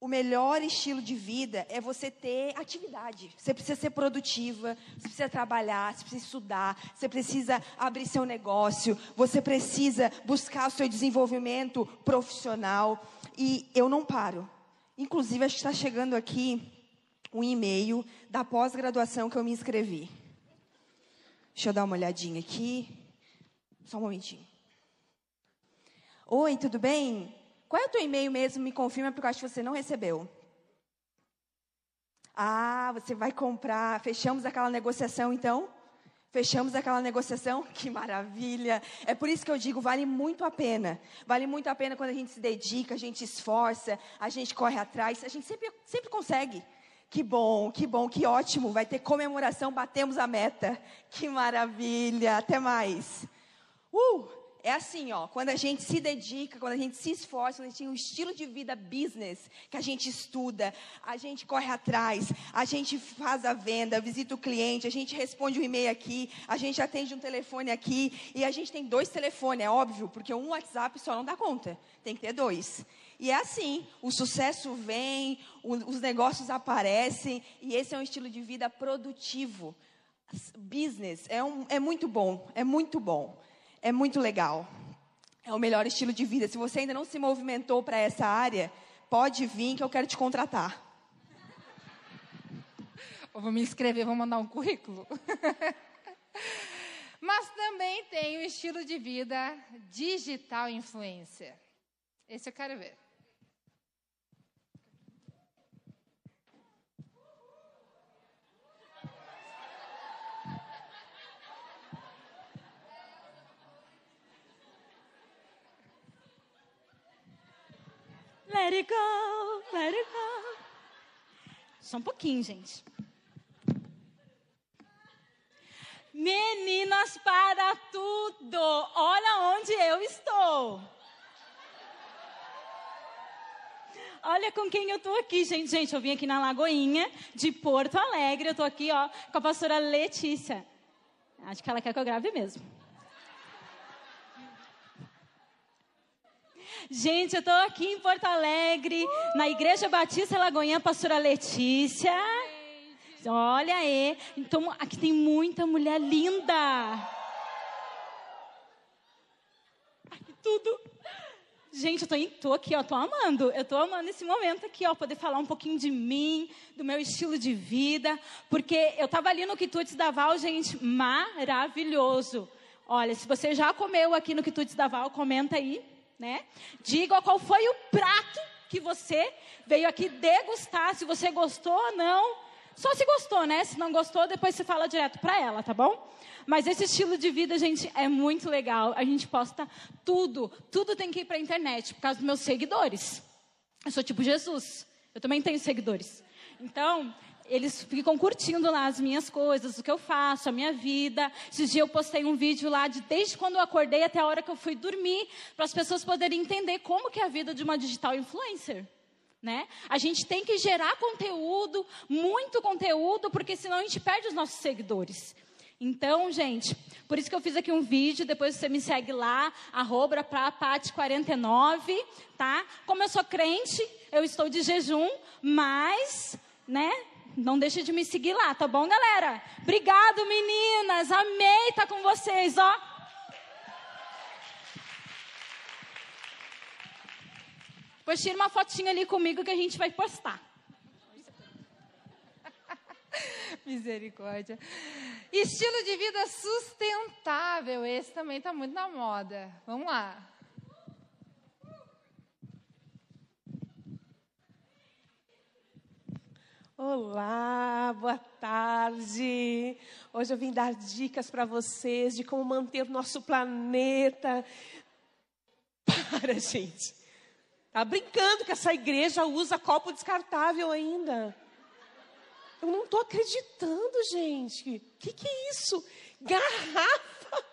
O melhor estilo de vida é você ter atividade. Você precisa ser produtiva, você precisa trabalhar, você precisa estudar, você precisa abrir seu negócio, você precisa buscar o seu desenvolvimento profissional. E eu não paro. Inclusive, acho que está chegando aqui um e-mail da pós-graduação que eu me inscrevi. Deixa eu dar uma olhadinha aqui. Só um momentinho. Oi, tudo bem? Qual é o teu e-mail mesmo? Me confirma, porque eu acho que você não recebeu. Ah, você vai comprar. Fechamos aquela negociação, então? Fechamos aquela negociação? [laughs] Que maravilha! É por isso que eu digo, vale muito a pena. Vale muito a pena quando a gente se dedica, a gente esforça, a gente corre atrás, a gente sempre, sempre consegue. Que bom, que bom, que ótimo. Vai ter comemoração, batemos a meta. Que maravilha. Até mais. Uh! É assim, ó, quando a gente se dedica, quando a gente se esforça, quando a gente tem um estilo de vida business, que a gente estuda, a gente corre atrás, a gente faz a venda, visita o cliente, a gente responde um e-mail aqui, a gente atende um telefone aqui, e a gente tem dois telefones, é óbvio, porque um WhatsApp só não dá conta, tem que ter dois. E é assim, o sucesso vem, o, os negócios aparecem, e esse é um estilo de vida produtivo. Business é, um, é muito bom, é muito bom. É muito legal. É o melhor estilo de vida. Se você ainda não se movimentou para essa área, pode vir que eu quero te contratar. Eu [laughs] vou me inscrever, vou mandar um currículo. [laughs] Mas também tem o estilo de vida digital influencer. Esse eu quero ver. Let it go, let it go. Só um pouquinho, gente. Meninas para tudo. Olha onde eu estou. Olha com quem eu estou aqui, gente. Gente, eu vim aqui na Lagoinha de Porto Alegre. Eu estou aqui, ó, com a pastora Letícia. Acho que ela quer que eu grave mesmo. Gente, eu estou aqui em Porto Alegre, uh! na Igreja Batista Lagoinha, pastora Letícia. Olha aí. Então, aqui tem muita mulher linda. Ai, tudo. Gente, eu tô, tô, aqui, ó, tô amando. Eu tô amando esse momento aqui, ó, poder falar um pouquinho de mim, do meu estilo de vida, porque eu tava ali no Quitutes da Val, gente, maravilhoso. Olha, se você já comeu aqui no Quitutes da Val, comenta aí né? Diga qual foi o prato que você veio aqui degustar, se você gostou ou não. Só se gostou, né? Se não gostou, depois você fala direto para ela, tá bom? Mas esse estilo de vida, gente, é muito legal. A gente posta tudo, tudo tem que ir para a internet por causa dos meus seguidores. Eu sou tipo Jesus. Eu também tenho seguidores. Então, eles ficam curtindo lá as minhas coisas, o que eu faço, a minha vida. Esses dias eu postei um vídeo lá de desde quando eu acordei até a hora que eu fui dormir, para as pessoas poderem entender como que é a vida de uma digital influencer. Né? A gente tem que gerar conteúdo, muito conteúdo, porque senão a gente perde os nossos seguidores. Então, gente, por isso que eu fiz aqui um vídeo, depois você me segue lá, arroba pra Pati49, tá? Como eu sou crente, eu estou de jejum, mas, né, não deixe de me seguir lá, tá bom, galera? Obrigado, meninas. Amei estar tá com vocês, ó. Depois tira uma fotinha ali comigo que a gente vai postar. [laughs] Misericórdia. Estilo de vida sustentável. Esse também está muito na moda. Vamos lá. Olá, boa tarde. Hoje eu vim dar dicas para vocês de como manter o nosso planeta. [laughs] Para, gente. Tá brincando que essa igreja usa copo descartável ainda? Eu não estou acreditando, gente. O que, que é isso? Garrafa?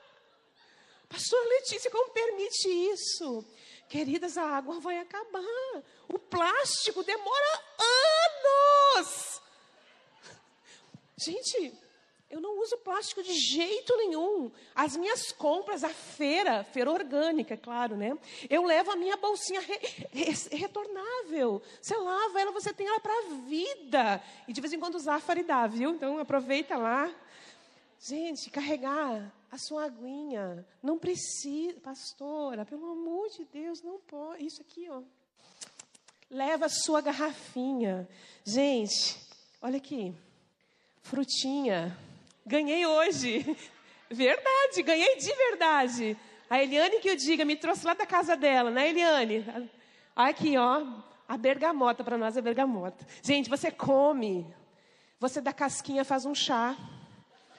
Pastor Letícia, como permite isso? Queridas, a água vai acabar. O plástico demora anos. Gente, eu não uso plástico de jeito nenhum. As minhas compras, a feira, feira orgânica, é claro, né? Eu levo a minha bolsinha re, re, retornável. Você lava ela, você tem ela para a vida. E de vez em quando usar faridá, viu? Então aproveita lá. Gente, carregar a sua aguinha. Não precisa, pastora, pelo amor de Deus, não pode. Isso aqui, ó. Leva a sua garrafinha. Gente, olha aqui. Frutinha Ganhei hoje. [laughs] Verdade, ganhei de verdade. A Eliane que eu diga, me trouxe lá da casa dela, né, Eliane? Aqui, ó, a bergamota, para nós é bergamota. Gente, você come, você da casquinha faz um chá.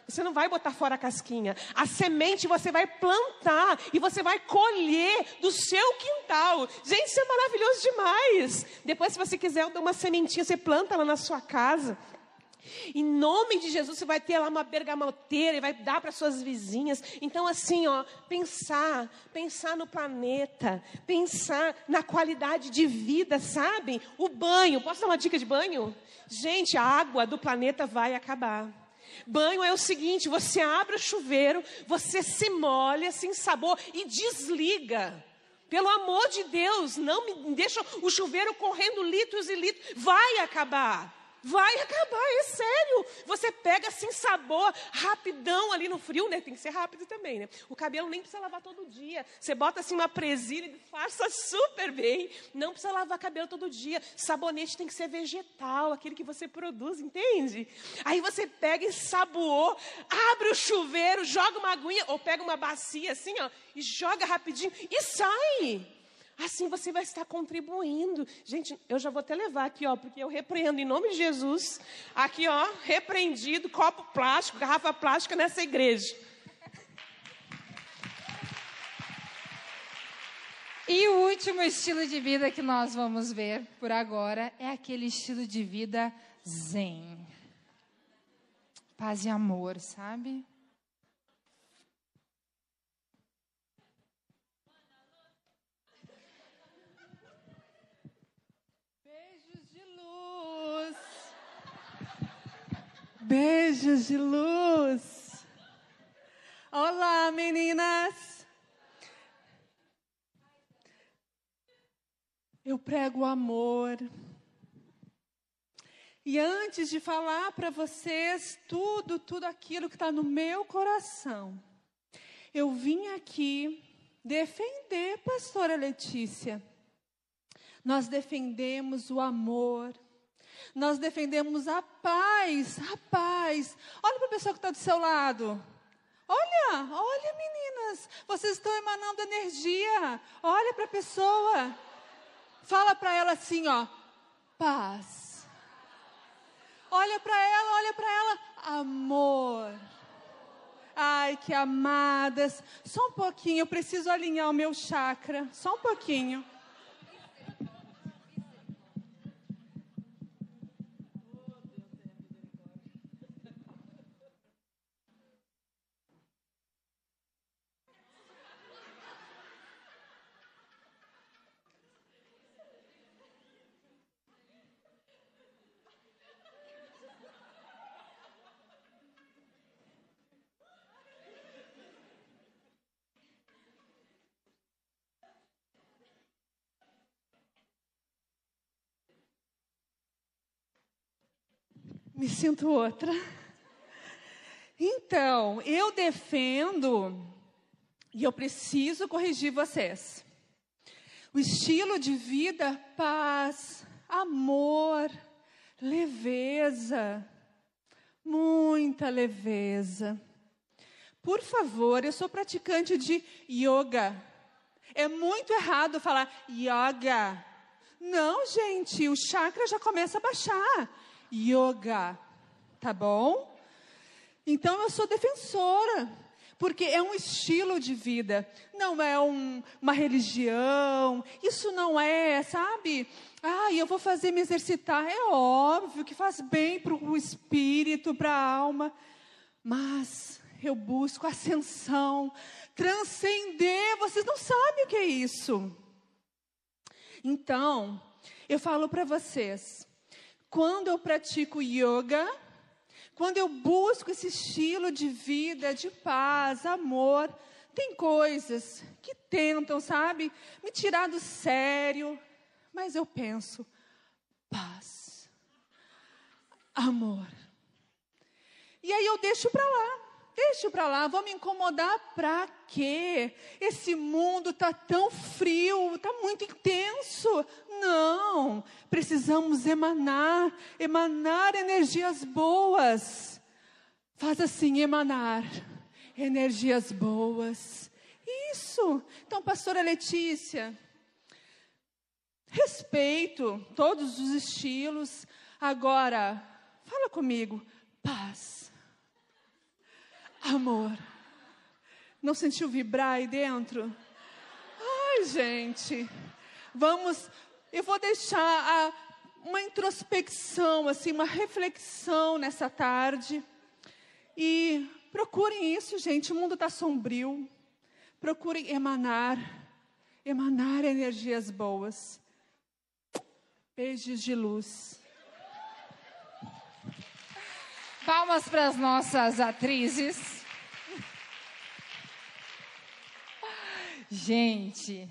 Você não vai botar fora a casquinha. A semente você vai plantar e você vai colher do seu quintal. Gente, isso é maravilhoso demais. Depois, se você quiser dar uma sementinha, você planta lá na sua casa. Em nome de Jesus, você vai ter lá uma bergamoteira e vai dar para suas vizinhas. Então, assim, ó, pensar, pensar no planeta, pensar na qualidade de vida, sabe? O banho, posso dar uma dica de banho? Gente, a água do planeta vai acabar. Banho é o seguinte: você abre o chuveiro, você se molha, se ensabor e desliga. Pelo amor de Deus, não me deixa o chuveiro correndo litros e litros. Vai acabar. Vai acabar, é sério. Você pega assim sabor, rapidão ali no frio, né? Tem que ser rápido também, né? O cabelo nem precisa lavar todo dia. Você bota assim uma presilha e faça super bem. Não precisa lavar cabelo todo dia. Sabonete tem que ser vegetal, aquele que você produz, entende? Aí você pega e saboou, abre o chuveiro, joga uma aguinha, ou pega uma bacia assim, ó, e joga rapidinho e sai. Assim você vai estar contribuindo. Gente, eu já vou até levar aqui, ó, porque eu repreendo em nome de Jesus. Aqui, ó, repreendido, copo plástico, garrafa plástica nessa igreja. E o último estilo de vida que nós vamos ver por agora é aquele estilo de vida zen. Paz e amor, sabe? Beijos de luz. Olá, meninas. Eu prego amor. E antes de falar para vocês tudo, tudo aquilo que está no meu coração, eu vim aqui defender, pastora Letícia. Nós defendemos o amor, nós defendemos a paz, a paz. Olha para a pessoa que está do seu lado. Olha, olha meninas, vocês estão emanando energia. Olha para a pessoa. Fala para ela assim, ó, paz. Olha para ela, olha para ela, amor. Ai, que amadas. Só um pouquinho, eu preciso alinhar o meu chakra. Só um pouquinho. Me sinto outra. Então, eu defendo, e eu preciso corrigir vocês. O estilo de vida, paz, amor, leveza, muita leveza. Por favor, eu sou praticante de yoga. É muito errado falar yoga. Não, gente, o chakra já começa a baixar yoga, tá bom? Então eu sou defensora, porque é um estilo de vida, não é um, uma religião, isso não é, sabe? Ah, eu vou fazer me exercitar, é óbvio que faz bem para o espírito, para a alma, mas eu busco ascensão, transcender, vocês não sabem o que é isso. Então, eu falo para vocês, quando eu pratico yoga, quando eu busco esse estilo de vida de paz, amor, tem coisas que tentam, sabe, me tirar do sério, mas eu penso, paz, amor. E aí eu deixo para lá. Deixa para lá, vou me incomodar para quê? Esse mundo tá tão frio, tá muito intenso. Não, precisamos emanar, emanar energias boas. Faz assim, emanar energias boas. Isso. Então, pastora Letícia, respeito todos os estilos. Agora, fala comigo, paz amor. Não sentiu vibrar aí dentro? Ai, gente. Vamos, eu vou deixar a, uma introspecção, assim, uma reflexão nessa tarde. E procurem isso, gente. O mundo está sombrio. Procurem emanar, emanar energias boas. Beijos de luz. Palmas para as nossas atrizes. Gente,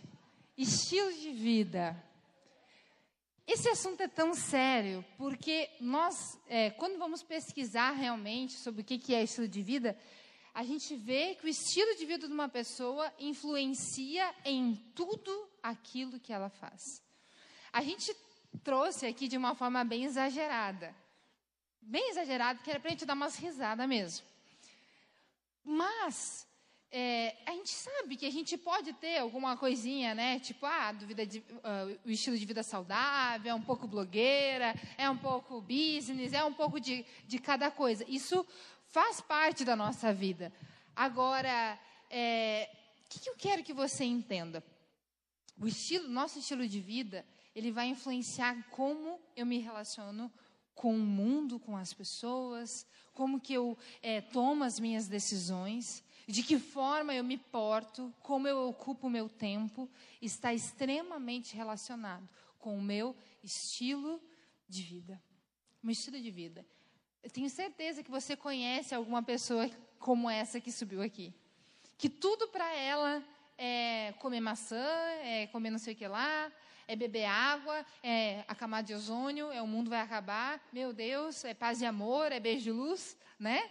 estilo de vida. Esse assunto é tão sério porque nós, é, quando vamos pesquisar realmente sobre o que é estilo de vida, a gente vê que o estilo de vida de uma pessoa influencia em tudo aquilo que ela faz. A gente trouxe aqui de uma forma bem exagerada bem exagerado, que era para a gente dar umas risadas mesmo. Mas é, a gente sabe que a gente pode ter alguma coisinha, né? Tipo, ah, duvida de, uh, o estilo de vida saudável, é um pouco blogueira, é um pouco business, é um pouco de, de cada coisa. Isso faz parte da nossa vida. Agora, é, o que, que eu quero que você entenda? O estilo, nosso estilo de vida, ele vai influenciar como eu me relaciono com o mundo, com as pessoas, como que eu é, tomo as minhas decisões, de que forma eu me porto, como eu ocupo o meu tempo, está extremamente relacionado com o meu estilo de vida. Meu estilo de vida. Eu tenho certeza que você conhece alguma pessoa como essa que subiu aqui. Que tudo para ela é comer maçã, é comer não sei o que lá, é beber água, é a camada de ozônio, é o mundo vai acabar, meu Deus, é paz e amor, é beijo de luz, né?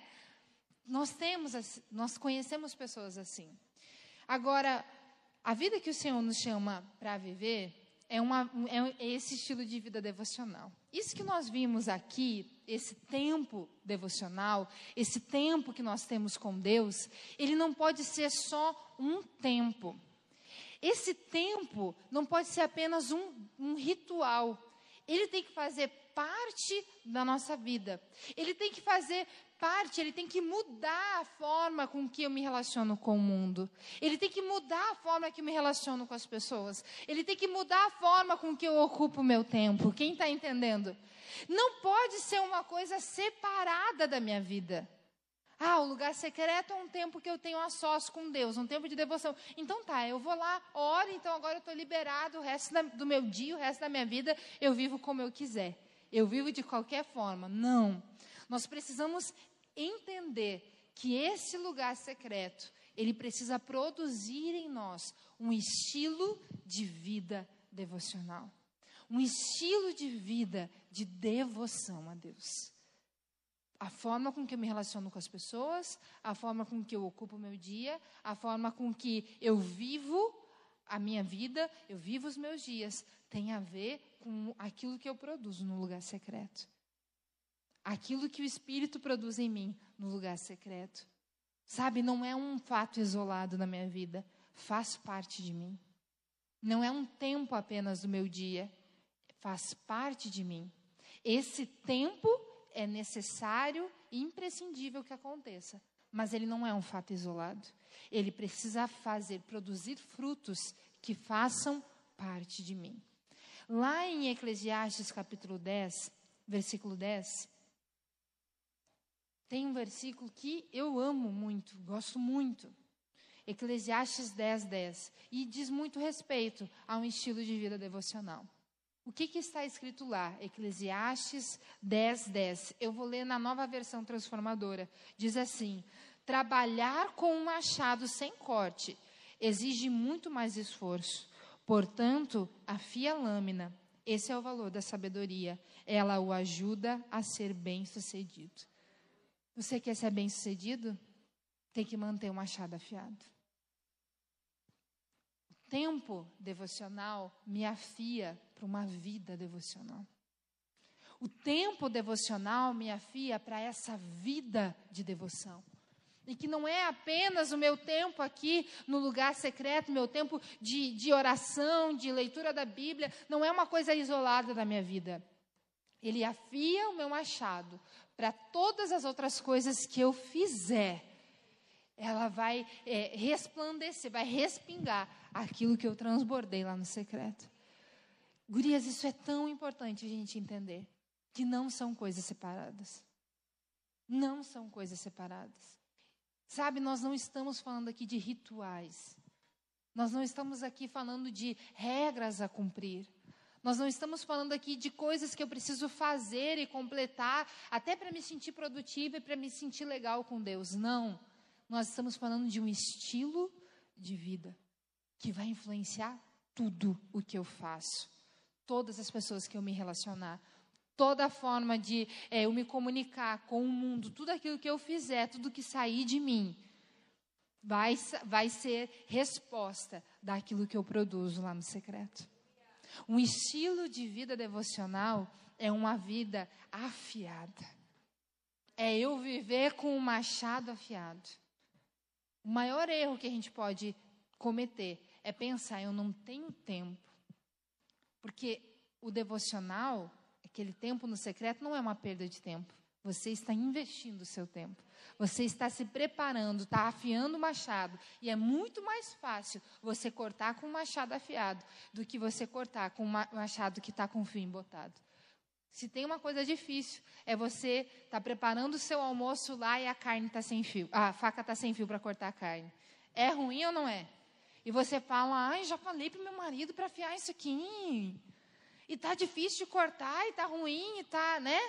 Nós temos, nós conhecemos pessoas assim. Agora, a vida que o Senhor nos chama para viver é, uma, é esse estilo de vida devocional. Isso que nós vimos aqui, esse tempo devocional, esse tempo que nós temos com Deus, ele não pode ser só um tempo. Esse tempo não pode ser apenas um, um ritual. Ele tem que fazer parte da nossa vida. Ele tem que fazer parte, ele tem que mudar a forma com que eu me relaciono com o mundo. Ele tem que mudar a forma que eu me relaciono com as pessoas. Ele tem que mudar a forma com que eu ocupo o meu tempo. Quem está entendendo? Não pode ser uma coisa separada da minha vida. Ah, o lugar secreto é um tempo que eu tenho a sós com Deus, um tempo de devoção. Então tá, eu vou lá, oro, então agora eu estou liberado, o resto da, do meu dia, o resto da minha vida, eu vivo como eu quiser. Eu vivo de qualquer forma. Não. Nós precisamos entender que esse lugar secreto, ele precisa produzir em nós um estilo de vida devocional. Um estilo de vida de devoção a Deus a forma com que eu me relaciono com as pessoas, a forma com que eu ocupo o meu dia, a forma com que eu vivo a minha vida, eu vivo os meus dias, tem a ver com aquilo que eu produzo no lugar secreto. Aquilo que o Espírito produz em mim no lugar secreto. Sabe, não é um fato isolado na minha vida, faz parte de mim. Não é um tempo apenas do meu dia, faz parte de mim. Esse tempo é necessário e imprescindível que aconteça, mas ele não é um fato isolado. Ele precisa fazer, produzir frutos que façam parte de mim. Lá em Eclesiastes capítulo 10, versículo 10, tem um versículo que eu amo muito, gosto muito. Eclesiastes 10, 10. E diz muito respeito a um estilo de vida devocional. O que, que, está escrito lá? Eclesiastes 10, 10. Eu vou ler na nova versão transformadora. Diz assim: Trabalhar com um machado sem corte exige muito mais esforço. Portanto, afia a lâmina. Esse é o valor da sabedoria. Ela o ajuda a ser bem-sucedido. Você quer ser bem-sucedido? Tem que manter o machado afiado. O tempo devocional me afia para uma vida devocional. O tempo devocional me afia para essa vida de devoção. E que não é apenas o meu tempo aqui no lugar secreto, meu tempo de, de oração, de leitura da Bíblia, não é uma coisa isolada da minha vida. Ele afia o meu machado para todas as outras coisas que eu fizer. Ela vai é, resplandecer, vai respingar aquilo que eu transbordei lá no secreto. Gurias, isso é tão importante a gente entender que não são coisas separadas. Não são coisas separadas. Sabe, nós não estamos falando aqui de rituais. Nós não estamos aqui falando de regras a cumprir. Nós não estamos falando aqui de coisas que eu preciso fazer e completar, até para me sentir produtiva e para me sentir legal com Deus. Não. Nós estamos falando de um estilo de vida que vai influenciar tudo o que eu faço, todas as pessoas que eu me relacionar, toda forma de é, eu me comunicar com o mundo, tudo aquilo que eu fizer, tudo que sair de mim, vai, vai ser resposta daquilo que eu produzo lá no secreto. Um estilo de vida devocional é uma vida afiada. É eu viver com o um machado afiado. O maior erro que a gente pode cometer é pensar, eu não tenho tempo. Porque o devocional aquele tempo no secreto não é uma perda de tempo. Você está investindo o seu tempo. Você está se preparando, está afiando o machado. E é muito mais fácil você cortar com um machado afiado do que você cortar com um machado que está com o fio embotado. Se tem uma coisa difícil, é você estar tá preparando o seu almoço lá e a carne está sem fio. a faca está sem fio para cortar a carne. É ruim ou não é? E você fala, ai, já falei para meu marido para afiar isso aqui. E tá difícil de cortar, e tá ruim, e tá, né?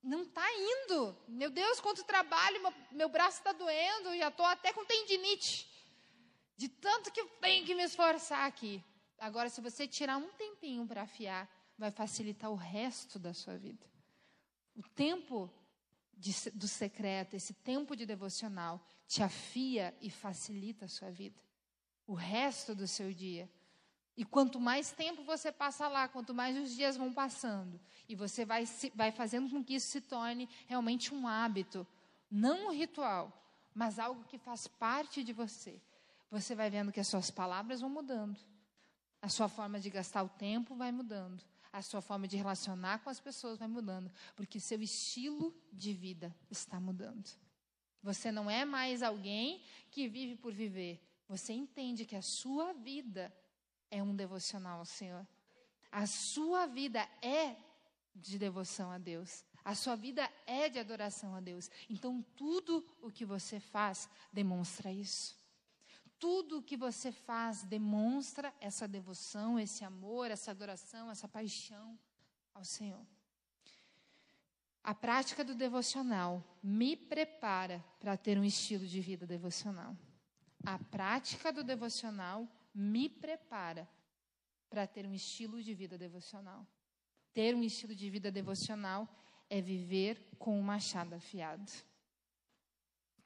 Não tá indo. Meu Deus, quanto trabalho, meu, meu braço está doendo, já estou até com tendinite. De tanto que eu tenho que me esforçar aqui. Agora, se você tirar um tempinho para afiar, vai facilitar o resto da sua vida. O tempo de, do secreto, esse tempo de devocional, te afia e facilita a sua vida. O resto do seu dia e quanto mais tempo você passa lá, quanto mais os dias vão passando, e você vai, se, vai fazendo com que isso se torne realmente um hábito, não um ritual, mas algo que faz parte de você. Você vai vendo que as suas palavras vão mudando, a sua forma de gastar o tempo vai mudando, a sua forma de relacionar com as pessoas vai mudando, porque seu estilo de vida está mudando. Você não é mais alguém que vive por viver. Você entende que a sua vida é um devocional ao Senhor. A sua vida é de devoção a Deus. A sua vida é de adoração a Deus. Então, tudo o que você faz demonstra isso. Tudo o que você faz demonstra essa devoção, esse amor, essa adoração, essa paixão ao Senhor. A prática do devocional me prepara para ter um estilo de vida devocional. A prática do devocional me prepara para ter um estilo de vida devocional. Ter um estilo de vida devocional é viver com o um machado afiado.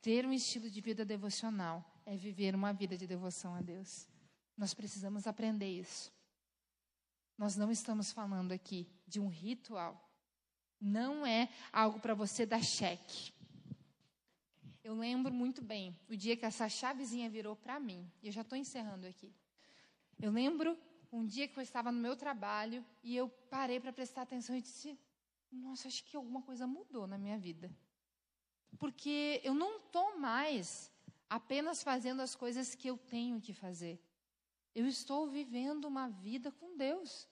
Ter um estilo de vida devocional é viver uma vida de devoção a Deus. Nós precisamos aprender isso. Nós não estamos falando aqui de um ritual. Não é algo para você dar cheque. Eu lembro muito bem o dia que essa chavezinha virou para mim. E eu já estou encerrando aqui. Eu lembro um dia que eu estava no meu trabalho e eu parei para prestar atenção e disse: Nossa, acho que alguma coisa mudou na minha vida. Porque eu não estou mais apenas fazendo as coisas que eu tenho que fazer. Eu estou vivendo uma vida com Deus.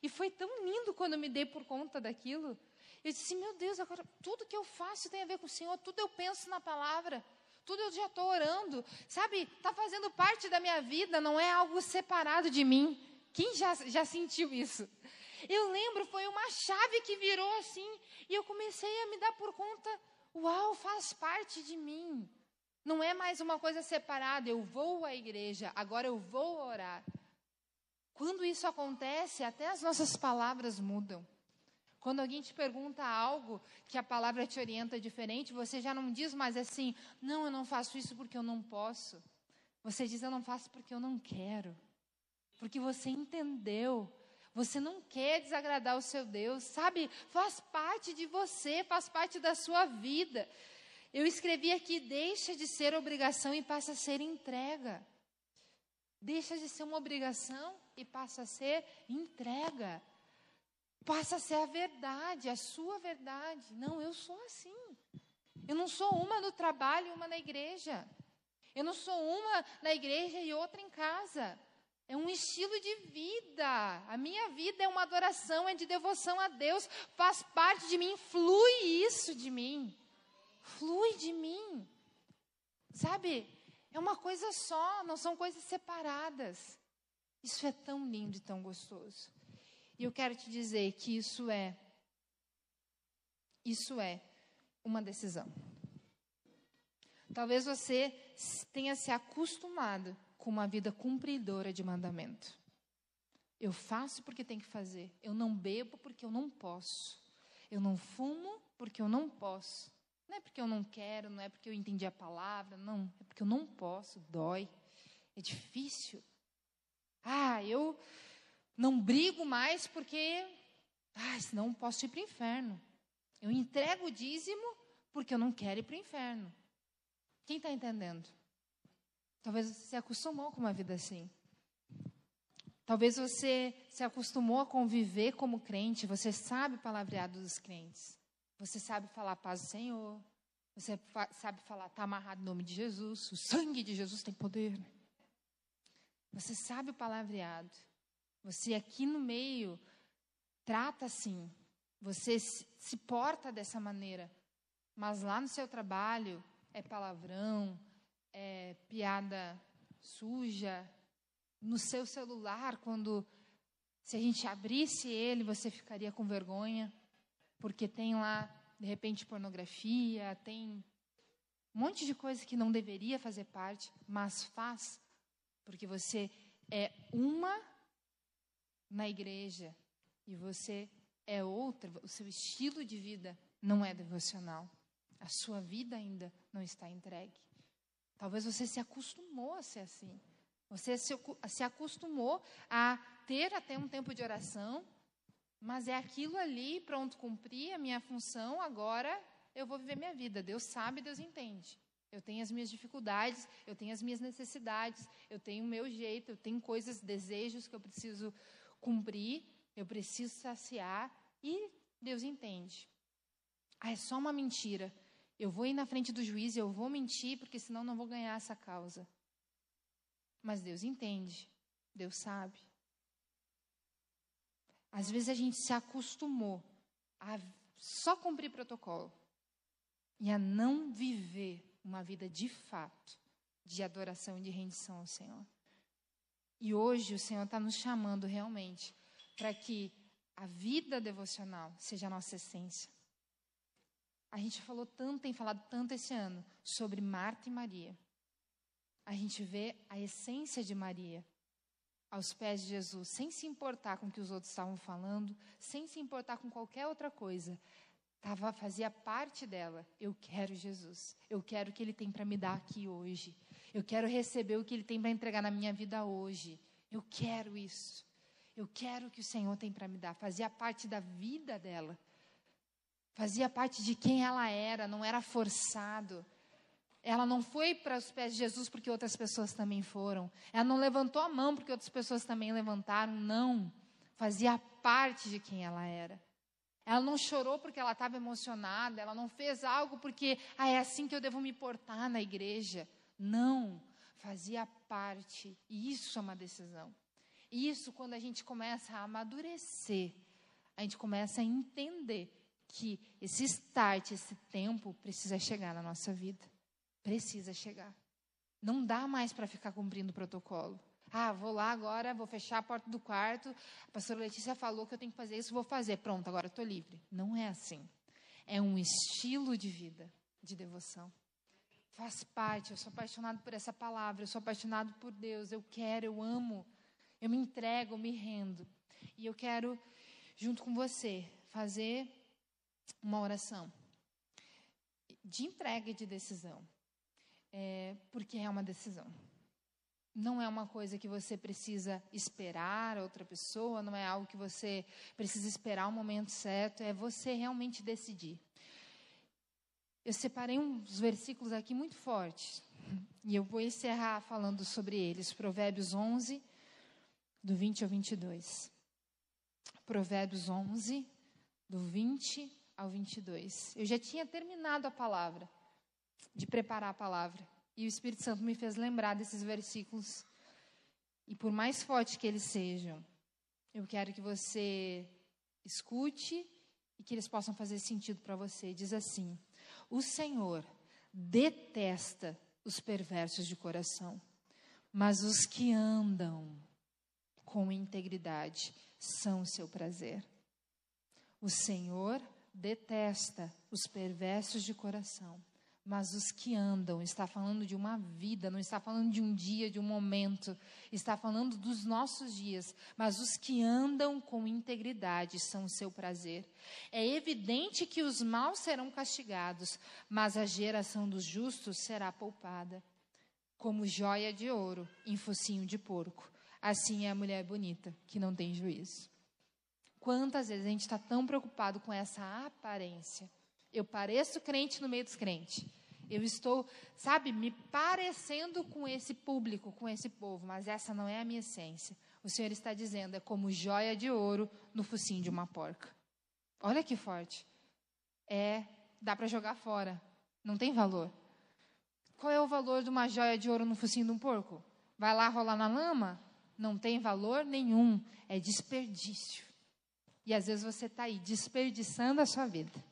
E foi tão lindo quando eu me dei por conta daquilo. Eu disse: Meu Deus, agora tudo que eu faço tem a ver com o Senhor, tudo eu penso na palavra, tudo eu já estou orando, sabe? Está fazendo parte da minha vida, não é algo separado de mim. Quem já, já sentiu isso? Eu lembro, foi uma chave que virou assim, e eu comecei a me dar por conta: uau, faz parte de mim. Não é mais uma coisa separada, eu vou à igreja, agora eu vou orar. Quando isso acontece, até as nossas palavras mudam. Quando alguém te pergunta algo que a palavra te orienta diferente, você já não diz mais assim: não, eu não faço isso porque eu não posso. Você diz: eu não faço porque eu não quero. Porque você entendeu. Você não quer desagradar o seu Deus, sabe? Faz parte de você, faz parte da sua vida. Eu escrevi aqui: deixa de ser obrigação e passa a ser entrega. Deixa de ser uma obrigação e passa a ser entrega passa a ser a verdade, a sua verdade. Não, eu sou assim. Eu não sou uma no trabalho e uma na igreja. Eu não sou uma na igreja e outra em casa. É um estilo de vida. A minha vida é uma adoração, é de devoção a Deus. Faz parte de mim, flui isso de mim. Flui de mim. Sabe? É uma coisa só, não são coisas separadas. Isso é tão lindo e tão gostoso. E eu quero te dizer que isso é isso é uma decisão. Talvez você tenha se acostumado com uma vida cumpridora de mandamento. Eu faço porque tem que fazer. Eu não bebo porque eu não posso. Eu não fumo porque eu não posso. Não é porque eu não quero, não é porque eu entendi a palavra, não. É porque eu não posso, dói. É difícil. Ah, eu não brigo mais porque, ah, senão posso ir para o inferno. Eu entrego o dízimo porque eu não quero ir para o inferno. Quem está entendendo? Talvez você se acostumou com uma vida assim. Talvez você se acostumou a conviver como crente, você sabe o palavreado dos crentes. Você sabe falar paz do Senhor. Você sabe falar, está amarrado no nome de Jesus. O sangue de Jesus tem poder. Você sabe o palavreado. Você aqui no meio trata assim, você se porta dessa maneira, mas lá no seu trabalho é palavrão, é piada suja. No seu celular, quando se a gente abrisse ele, você ficaria com vergonha, porque tem lá, de repente, pornografia, tem um monte de coisa que não deveria fazer parte, mas faz, porque você é uma na igreja e você é outra, o seu estilo de vida não é devocional. A sua vida ainda não está entregue. Talvez você se acostumou a ser assim. Você se, acostumou a ter até um tempo de oração, mas é aquilo ali, pronto, cumpri a minha função, agora eu vou viver minha vida. Deus sabe, Deus entende. Eu tenho as minhas dificuldades, eu tenho as minhas necessidades, eu tenho o meu jeito, eu tenho coisas, desejos que eu preciso cumprir, eu preciso saciar e Deus entende. Ah, é só uma mentira. Eu vou ir na frente do juiz, eu vou mentir, porque senão não vou ganhar essa causa. Mas Deus entende, Deus sabe. Às vezes a gente se acostumou a só cumprir protocolo e a não viver uma vida de fato de adoração e de rendição ao Senhor. E hoje o Senhor está nos chamando realmente para que a vida devocional seja a nossa essência. A gente falou tanto, tem falado tanto esse ano sobre Marta e Maria. A gente vê a essência de Maria aos pés de Jesus, sem se importar com o que os outros estavam falando, sem se importar com qualquer outra coisa. Tava, fazia parte dela. Eu quero Jesus. Eu quero o que Ele tem para me dar aqui hoje. Eu quero receber o que Ele tem para entregar na minha vida hoje. Eu quero isso. Eu quero o que o Senhor tem para me dar. Fazia parte da vida dela. Fazia parte de quem ela era, não era forçado. Ela não foi para os pés de Jesus porque outras pessoas também foram. Ela não levantou a mão porque outras pessoas também levantaram. Não. Fazia parte de quem ela era. Ela não chorou porque ela estava emocionada. Ela não fez algo porque ah, é assim que eu devo me portar na igreja. Não, fazia parte. E isso é uma decisão. E isso, quando a gente começa a amadurecer, a gente começa a entender que esse start, esse tempo, precisa chegar na nossa vida. precisa chegar. Não dá mais para ficar cumprindo o protocolo. Ah, vou lá agora, vou fechar a porta do quarto. A pastora Letícia falou que eu tenho que fazer isso, vou fazer. Pronto, agora estou livre. Não é assim. É um estilo de vida, de devoção. Faz parte, eu sou apaixonado por essa palavra, eu sou apaixonado por Deus, eu quero, eu amo, eu me entrego, eu me rendo. E eu quero, junto com você, fazer uma oração de entrega e de decisão. É, porque é uma decisão. Não é uma coisa que você precisa esperar outra pessoa, não é algo que você precisa esperar o momento certo, é você realmente decidir. Eu separei uns versículos aqui muito fortes, e eu vou encerrar falando sobre eles. Provérbios 11, do 20 ao 22. Provérbios 11, do 20 ao 22. Eu já tinha terminado a palavra, de preparar a palavra. E o Espírito Santo me fez lembrar desses versículos. E por mais forte que eles sejam, eu quero que você escute e que eles possam fazer sentido para você. Diz assim: O Senhor detesta os perversos de coração, mas os que andam com integridade são o seu prazer. O Senhor detesta os perversos de coração, mas os que andam, está falando de uma vida, não está falando de um dia, de um momento, está falando dos nossos dias, mas os que andam com integridade são o seu prazer. É evidente que os maus serão castigados, mas a geração dos justos será poupada. Como joia de ouro em focinho de porco, assim é a mulher bonita, que não tem juízo. Quantas vezes a gente está tão preocupado com essa aparência? Eu pareço crente no meio dos crentes. Eu estou, sabe, me parecendo com esse público, com esse povo, mas essa não é a minha essência. O Senhor está dizendo, é como joia de ouro no focinho de uma porca. Olha que forte. É, dá para jogar fora. Não tem valor. Qual é o valor de uma joia de ouro no focinho de um porco? Vai lá rolar na lama? Não tem valor nenhum. É desperdício. E às vezes você está aí desperdiçando a sua vida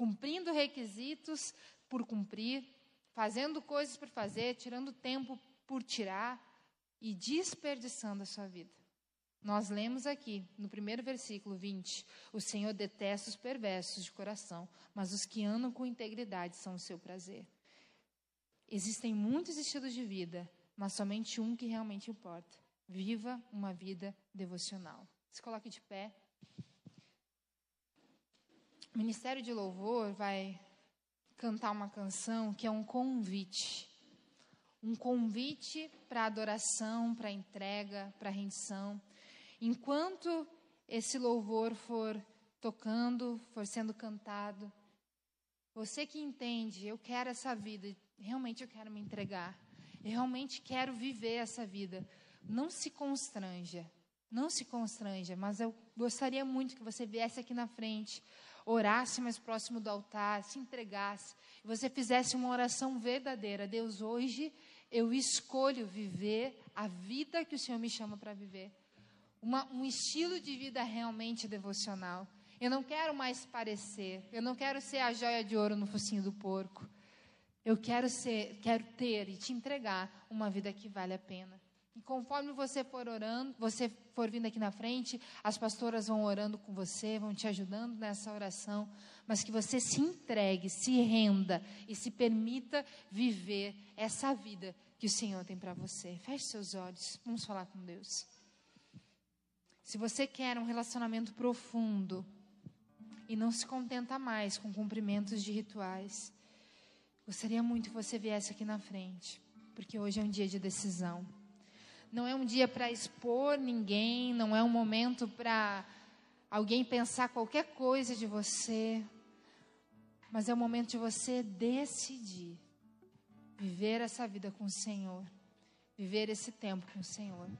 cumprindo requisitos por cumprir, fazendo coisas por fazer, tirando tempo por tirar e desperdiçando a sua vida. Nós lemos aqui, no primeiro versículo 20: O Senhor detesta os perversos de coração, mas os que andam com integridade são o seu prazer. Existem muitos estilos de vida, mas somente um que realmente importa. Viva uma vida devocional. Se coloque de pé. O Ministério de Louvor vai cantar uma canção que é um convite. Um convite para adoração, para entrega, para rendição. Enquanto esse louvor for tocando, for sendo cantado, você que entende, eu quero essa vida, realmente eu quero me entregar, eu realmente quero viver essa vida. Não se constranja, não se constranja, mas eu gostaria muito que você viesse aqui na frente, orasse mais próximo do altar, se entregasse, e você fizesse uma oração verdadeira. Deus, hoje eu escolho viver a vida que o Senhor me chama para viver. Uma, um estilo de vida realmente devocional. Eu não quero mais parecer, eu não quero ser a joia de ouro no focinho do porco. Eu quero ser, quero ter e te entregar uma vida que vale a pena. E conforme você for orando, você for vindo aqui na frente, as pastoras vão orando com você, vão te ajudando nessa oração, mas que você se entregue, se renda e se permita viver essa vida que o Senhor tem para você. Feche seus olhos, vamos falar com Deus. Se você quer um relacionamento profundo e não se contenta mais com cumprimentos de rituais, gostaria muito que você viesse aqui na frente, porque hoje é um dia de decisão. Não é um dia para expor ninguém, não é um momento para alguém pensar qualquer coisa de você, mas é o momento de você decidir viver essa vida com o Senhor, viver esse tempo com o Senhor.